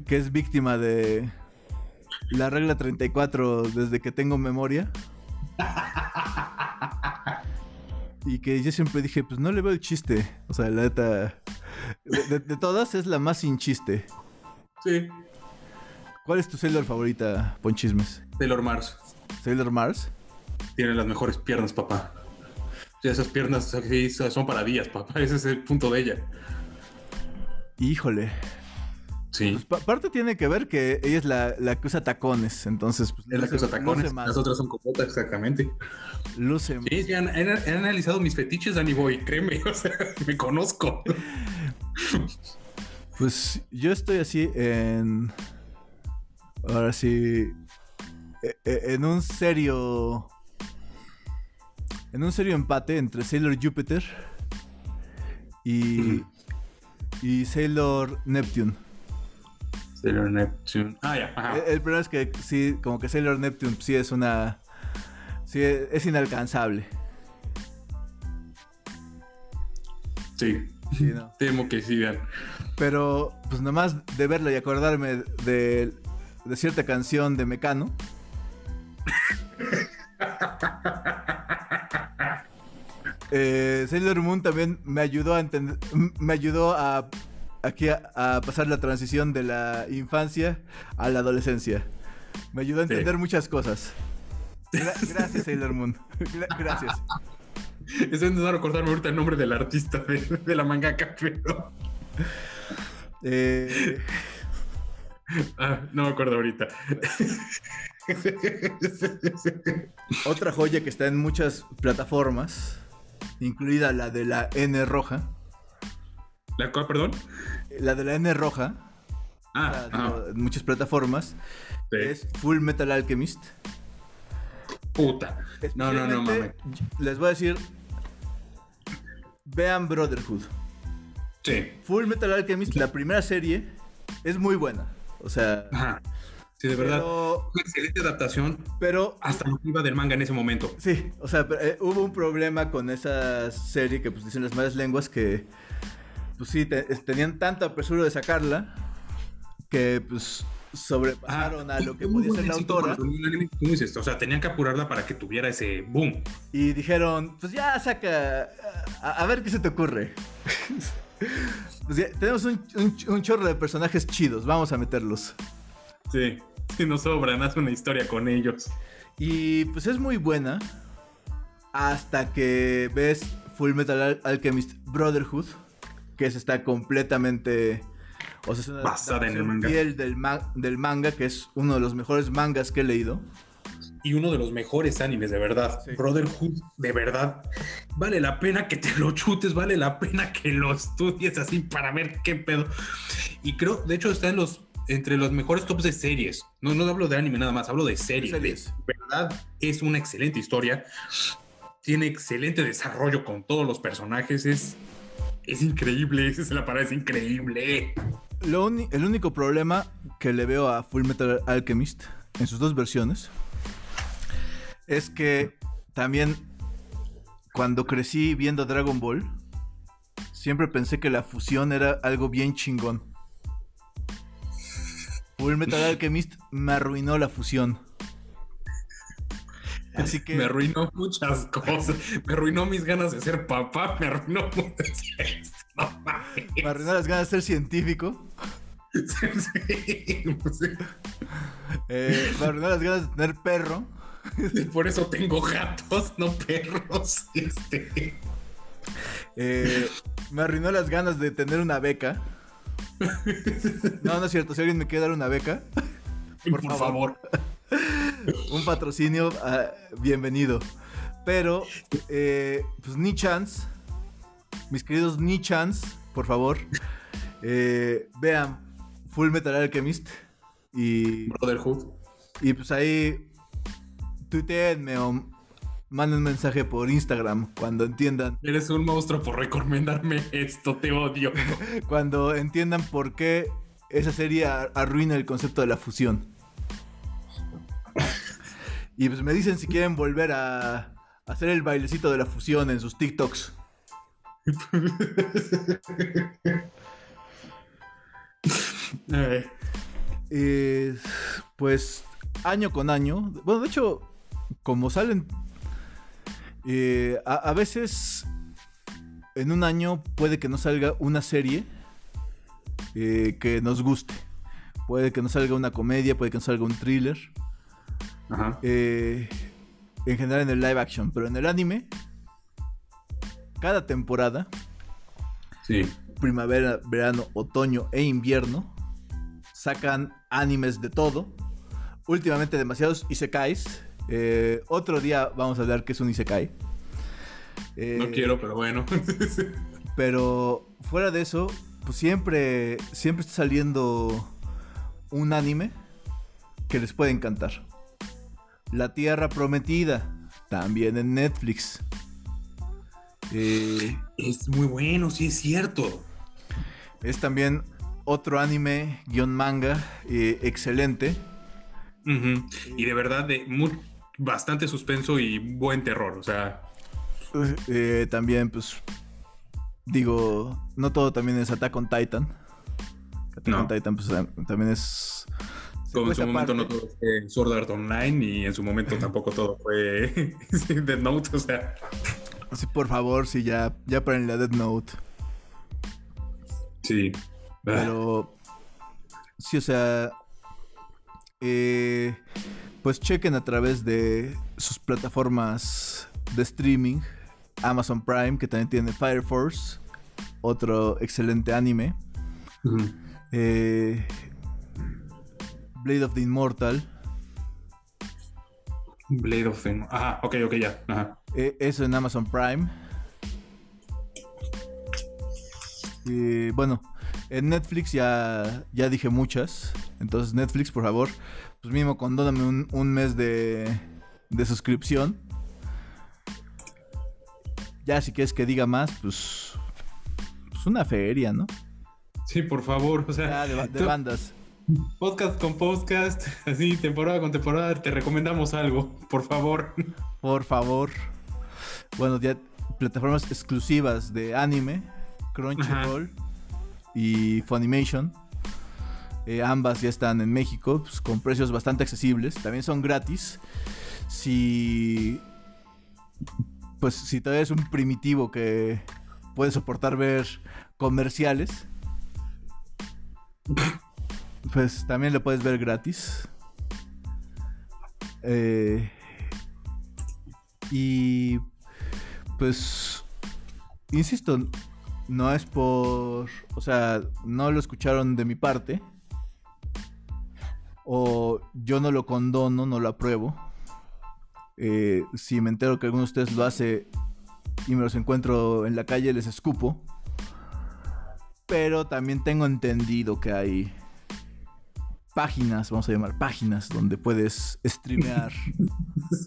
que es víctima de la regla 34 desde que tengo memoria. Y que yo siempre dije, pues no le veo el chiste. O sea, la neta. De, de- de todas es la más sin chiste. Sí. ¿Cuál es tu Sailor favorita, Ponchismes? Taylor Mars ¿Sailor Mars? tiene las mejores piernas, papá. Esas piernas sí, son para días, papá. Ese es el punto de ella. Híjole. Sí. Pues pa- parte tiene que ver que ella es la, la que usa tacones. Entonces, pues, Es la que usa tacones, las otras son cocotas, exactamente. Luce Sí, sí, han, han- han analizado mis fetiches, Danny Boy, créeme, o sea, me conozco. Pues yo estoy así en. Ahora sí. E- e- En un serio. En un serio empate entre Sailor Jupiter y. Y Sailor Neptune. Sailor Neptune. Ah, ya, ajá. El, el problema es que sí, como que Sailor Neptune sí es una. Sí, es inalcanzable. Sí, Sí, ¿no? temo que sigan. Pero, pues nomás de verla y acordarme de, de cierta canción de Mecano. Eh, Sailor Moon también me ayudó a entender, me ayudó a aquí a, a pasar la transición de la infancia a la adolescencia. Me ayudó a Sí. entender muchas cosas. Gra- gracias Sailor Moon. Gra- gracias. Estoy intentando recordarme ahorita el nombre del artista de, de la mangaka, pero. Eh, Ah, no me acuerdo ahorita. Otra joya que está en muchas plataformas, incluida la de la N roja. ¿La cual, perdón? La de la N roja, Ah, la- digo, en muchas plataformas, sí. es Full Metal Alchemist. Puta. No, no, no, mames. Especialmente, Les voy a decir, vean Brotherhood. Sí. Full Metal Alchemist, la primera serie, es muy buena. O sea, Ajá. Sí, de verdad. pero, Una excelente adaptación pero hasta lo que iba del manga en ese momento. Sí, o sea, pero, eh, hubo un problema con esa serie que pues dicen las malas lenguas que pues sí, te- es- tenían tanto apresuro de sacarla que pues sobrepasaron a lo que podía ser la autora anime, como dices, o sea, tenían que apurarla para que tuviera ese boom. y dijeron, pues ya saca, a, a ver qué se te ocurre. Pues ya, tenemos un, un- un chorro de personajes chidos, vamos a meterlos. Sí. Si nos sobran, haz una historia con ellos. Y pues es muy buena hasta que ves Full Metal Al- Alchemist Brotherhood, que está completamente... O sea, es una Basada en el manga. fiel del, ma- del manga, que es uno de los mejores mangas que he leído. Y uno de los mejores animes, de verdad. Sí. Brotherhood, de verdad. Vale la pena que te lo chutes, vale la pena que lo estudies así para ver qué pedo. Y creo, de hecho, está en los entre los mejores tops de series. No, no hablo de anime nada más, hablo de series. De series. De verdad, es una excelente historia. Tiene excelente desarrollo con todos los personajes. Es, es increíble, esa es la palabra, es increíble. Lo uni- el único problema que le veo a Full Metal Alchemist en sus dos versiones es que también cuando crecí viendo Dragon Ball siempre pensé que la fusión era algo bien chingón. Full Metal Alchemist me arruinó la fusión. Así que Me arruinó muchas cosas. Me arruinó mis ganas de ser papá. Me arruinó muchas No mames. me arruinó las ganas de ser científico. Sí, eh, me arruinó las ganas de tener perro. Por eso tengo gatos, no perros. Este. Eh, me arruinó las ganas de tener una beca. No, no es cierto. Si alguien me quiere dar una beca, Por, Por favor. un patrocinio, ah, bienvenido. Pero, eh, pues ni chance. Mis queridos ni chance, por favor. eh, vean Full Metal Alchemist. Y, Brotherhood. y pues ahí tuiteenme o manden un mensaje por Instagram cuando entiendan Eres un monstruo por recomendarme esto. Te odio. cuando entiendan por qué esa serie ar- arruina el concepto de la fusión. Y pues me dicen si quieren volver a, hacer el bailecito de la fusión en sus TikToks. Eh, pues año con año, bueno, de hecho, como salen, eh, a, a veces en un año puede que no salga una serie eh, que nos guste. Puede que no salga una comedia, puede que no salga un thriller. Ajá. Eh, en general en el live action, pero en el anime, cada temporada, Sí. primavera, verano, otoño e invierno, sacan animes de todo. Últimamente demasiados isekais. Eh, otro día vamos a hablar qué es un isekai. Eh, No quiero, pero bueno. Pero fuera de eso, pues siempre, siempre está saliendo un anime que les puede encantar. La Tierra Prometida, también en Netflix. Eh, es muy bueno, sí es cierto. es también otro anime, guion manga, eh, excelente. Y de verdad, de mu- bastante suspenso y buen terror. O sea, Eh, también, pues, digo, no todo también es Attack on Titan. Attack No. on Titan, pues, tam- también es... como en su momento no todo fue Sword Art Online y en su momento tampoco todo fue Dead Note. O sea, Sí, por favor, sí, ya, ya para la Dead Note. sí. Pero. Sí, o sea. eh, pues chequen a través de sus plataformas de streaming. Amazon Prime, que también tiene Fire Force. Otro excelente anime. Eh, Blade of the Immortal. Blade of Fame. Ajá, ok, ok, ya. Ajá. eh, eso en Amazon Prime. Y bueno, en Netflix ya, ya dije muchas. Entonces, Netflix, por favor, pues mínimo condóname un, un mes de, de suscripción. Ya si quieres que diga más, pues. Pues una feria, ¿no? Sí, por favor. O sea, Ya de, ba- de tú- bandas. podcast con podcast, así, temporada con temporada, te recomendamos algo, por favor. Por favor. Bueno, ya plataformas exclusivas de anime, Crunchyroll y Funimation. Eh, ambas ya están en México pues, con precios bastante accesibles. También son gratis. Si. Pues si todavía es un primitivo que puede soportar ver comerciales. Pues también lo puedes ver gratis. Eh, y pues, insisto, no es por, o sea, no lo escucharon de mi parte. O yo no lo condono, no lo apruebo. Eh, si me entero que alguno de ustedes lo hace y me los encuentro en la calle, les escupo. Pero también tengo entendido que hay páginas, vamos a llamar páginas, donde puedes streamear,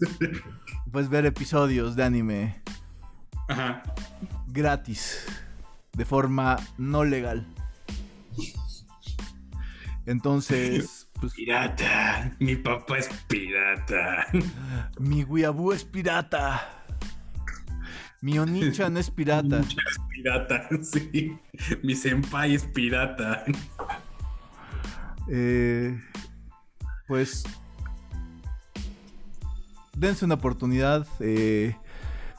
puedes ver episodios de anime Ajá. gratis, de forma no legal. Entonces, pues Pirata. Mi papá es pirata. mi Weeaboo es pirata. Mi Onichan es pirata. Es pirata, sí. Mi senpai es pirata. Eh, pues dense una oportunidad. eh,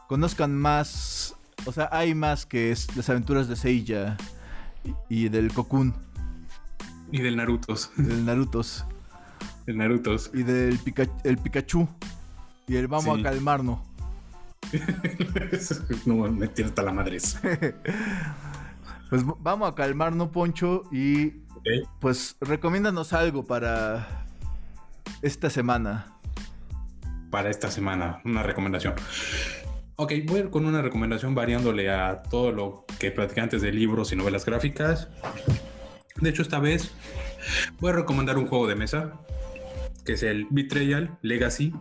conozcan más. O sea, hay más que es las aventuras de Seiya y, y del Cocoon, Y del Narutos. del Narutos El Narutos. y del Pika- el Pikachu y el Vamos Sí. a calmarnos. no, me tiene hasta la madre. Pues vamos a calmarnos, Poncho, y pues recomiéndanos algo para esta semana. Para esta semana, una recomendación. Ok, voy a ir con una recomendación variándole a todo lo que platicé antes de libros y novelas gráficas. De hecho, esta vez voy a recomendar un juego de mesa que es el Betrayal Legacy.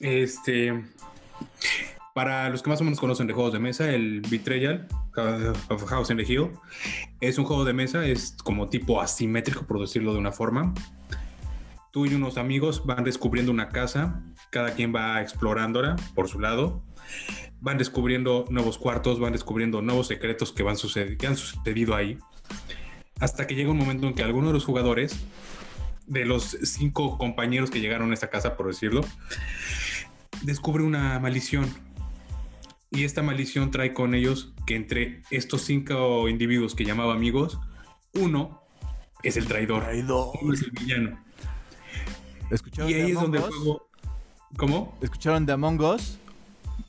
Este, para los que más o menos conocen de juegos de mesa, el Betrayal of House in the Hill es un juego de mesa, es como tipo asimétrico, por decirlo de una forma. tú y unos amigos van descubriendo una casa, cada quien va explorándola por su lado, van descubriendo nuevos cuartos, van descubriendo nuevos secretos que, van que han sucedido ahí, hasta que llega un momento en que alguno de los jugadores, de los cinco compañeros que llegaron a esta casa, por decirlo, descubre una maldición. Y esta maldición trae con ellos que entre estos cinco individuos que llamaba amigos, uno es el traidor, uno es el villano. ¿Escucharon y ahí es donde el juego. ¿Cómo? ¿Escucharon de Among Us?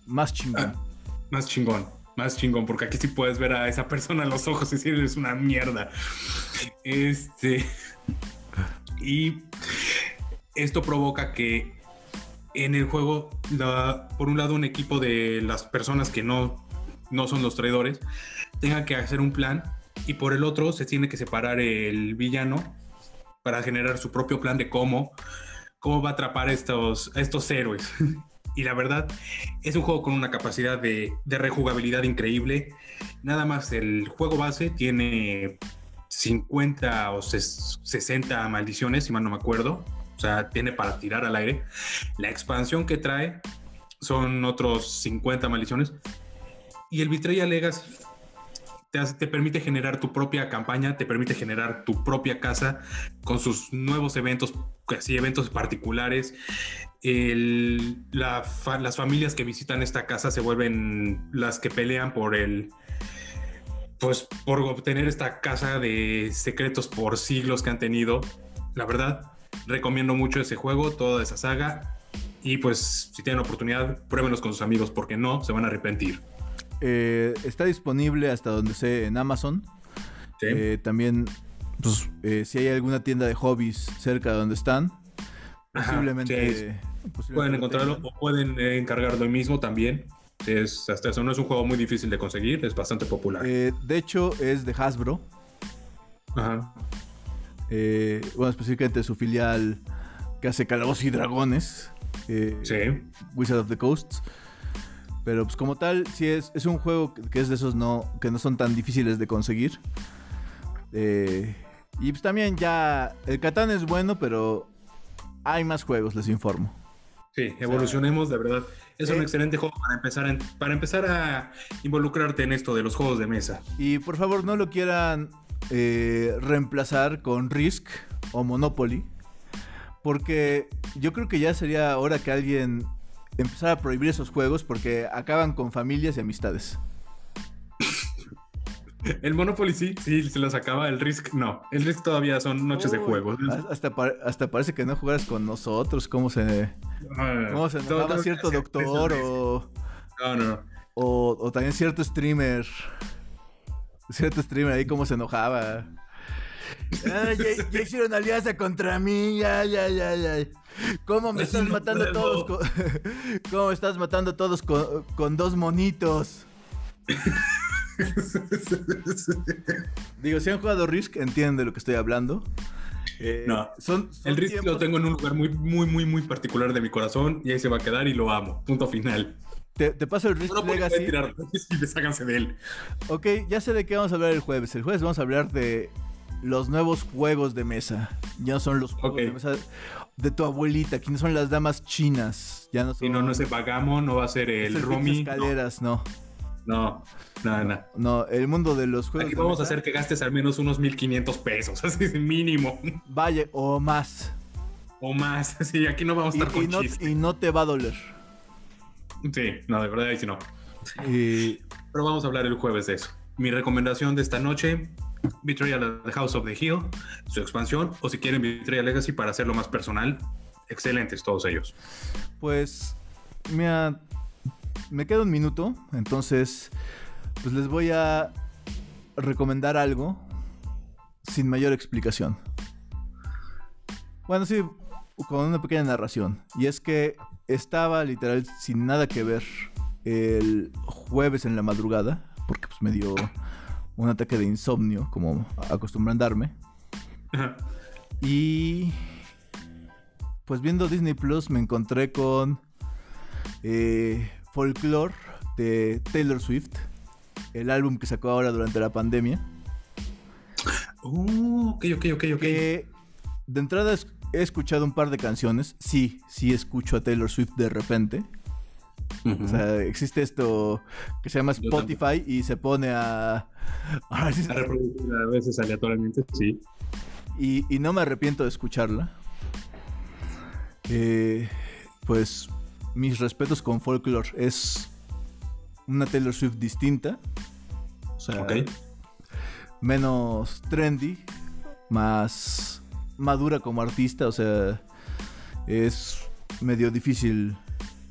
Más chingón. Ah, más chingón. Más chingón, porque aquí sí puedes ver a esa persona en los ojos y decir es una mierda. Este. Y esto provoca que en el juego, por un lado, un equipo de las personas que no, no son los traidores tenga que hacer un plan y por el otro se tiene que separar el villano para generar su propio plan de cómo cómo va a atrapar estos, estos héroes. Y la verdad, es un juego con una capacidad de, de rejugabilidad increíble. Nada más el juego base tiene 50 o 60 maldiciones, si mal no me acuerdo. O sea, tiene para tirar al aire. La expansión que trae son otros 50 maldiciones. Y el Betrayal Legacy te, permite generar tu propia campaña, te permite generar tu propia casa con sus nuevos eventos, así eventos particulares. las familias que visitan esta casa se vuelven las que pelean por el, pues por obtener esta casa de secretos por siglos que han tenido. La verdad, recomiendo mucho ese juego, toda esa saga. Y pues si tienen oportunidad, pruébenlos con sus amigos porque no se van a arrepentir. Eh, está disponible hasta donde sé en Amazon. Eh, también, pues, eh, si hay alguna tienda de hobbies cerca de donde están, posiblemente, pueden encontrarlo o pueden encargarlo hoy mismo también. Es, hasta eso no es un juego muy difícil de conseguir, es bastante popular. de hecho, es de Hasbro. Ajá. bueno, específicamente su filial que hace Calabozos y Dragones. sí. Wizard of the Coast. Pero pues como tal, sí es, es un juego que es de esos no, que no son tan difíciles de conseguir. Eh, y pues también ya, el Catán es bueno, pero hay más juegos, les informo. Sí, evolucionemos, de verdad. Es un excelente juego para empezar, para empezar a involucrarte en esto de los juegos de mesa. Y por favor no lo quieran eh, reemplazar con Risk o Monopoly. Porque yo creo que ya sería hora que alguien empezar a prohibir esos juegos porque acaban con familias y amistades. El Monopoly sí, sí, se los acaba. El Risk no. El Risk todavía son noches de juegos. Hasta, hasta parece que no jugaras con nosotros. ¿Cómo se, ah, cómo se enojaba cierto doctor o, no, no. O, o también cierto streamer? Cierto streamer ahí, cómo se enojaba. Ah, ya, hicieron alianza contra mí, ya, ya, ya, ya. ¿Cómo me estás matando todos? Con, ¿Cómo estás matando todos con, dos monitos? Digo, si han jugado Risk, entienden de lo que estoy hablando. Eh, no, son, el Risk lo tengo en un lugar muy, muy, muy, muy particular de mi corazón y ahí se va a quedar y lo amo. Punto final. Te, paso el Risk no Legacy. Tirar, desháganse de él. Ok, ya sé de qué vamos a hablar el jueves. El jueves vamos a hablar de los nuevos juegos de mesa. Ya no son los juegos de mesa de tu abuelita. No son las damas chinas. Ya no son. Y no, no es el Bagamo, no va a ser el Romy. escaleras, no. No, nada, nada. No, el mundo de los juegos. Aquí vamos a hacer que gastes al menos unos 1500 pesos, así es mínimo. Vaya, o más. O más, sí, aquí no vamos a estar con y no, y no te va a doler. Sí, no, de verdad, ahí sí no. Pero vamos a hablar el jueves de eso. Mi recomendación de esta noche, Betrayal House of the Hill, su expansión, o si quieren Betrayal Legacy para hacerlo más personal, excelentes todos ellos. Pues, mira, me queda un minuto, entonces, pues les voy a recomendar algo sin mayor explicación. Bueno, sí, con una pequeña narración. Y es que estaba literal sin nada que ver el jueves en la madrugada, porque pues me dio un ataque de insomnio, como acostumbran darme. Y pues viendo Disney Plus me encontré con eh, Folklore de Taylor Swift, el álbum que sacó ahora durante la pandemia. Oh, ok, ok, ok, ok. de entrada he escuchado un par de canciones. Sí, sí escucho a Taylor Swift de repente. O sea, existe esto que se llama Spotify y se pone a... A, reproducir a veces aleatoriamente, sí. Y, y no me arrepiento de escucharla. Eh, pues mis respetos con Folklore. Es una Taylor Swift distinta. O sea, menos trendy, más madura como artista. O sea, es medio difícil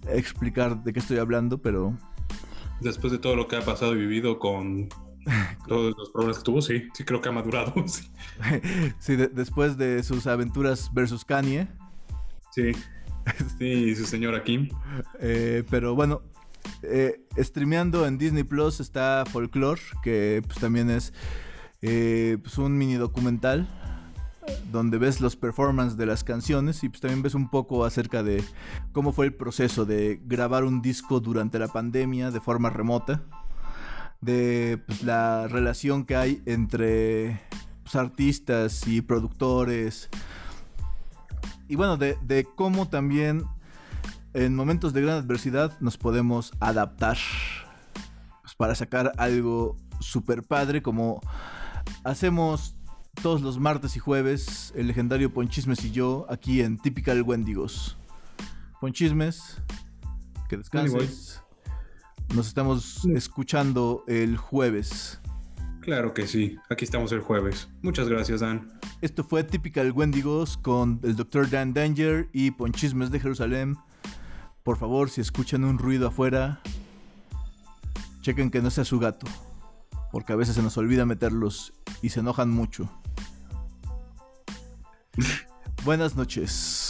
explicar de qué estoy hablando, pero... Después de todo lo que ha pasado y vivido con todos los problemas que tuvo, sí, sí creo que ha madurado. Sí, después de sus aventuras versus Kanye. Sí, sí, su señora Kim. Eh, pero bueno, eh, streameando en Disney Plus está Folklore, que pues, también es eh, pues, un mini documental donde ves los performances de las canciones y pues también ves un poco acerca de cómo fue el proceso de grabar un disco durante la pandemia de forma remota, de pues, la relación que hay entre pues, artistas y productores, y bueno, de, cómo también en momentos de gran adversidad nos podemos adaptar pues, para sacar algo super padre como hacemos todos los martes y jueves el legendario Ponchismes y yo aquí en Typical Wendigos. Ponchismes, que descanses. Nos estamos escuchando el jueves. Claro que sí, aquí estamos el jueves. Muchas gracias, Dan. Esto fue Typical Wendigos con el Dr. Dan Danger y Ponchismes de Jerusalén. Por favor, si escuchan un ruido afuera, chequen que no sea su gato, porque a veces se nos olvida meterlos y se enojan mucho. Buenas noches.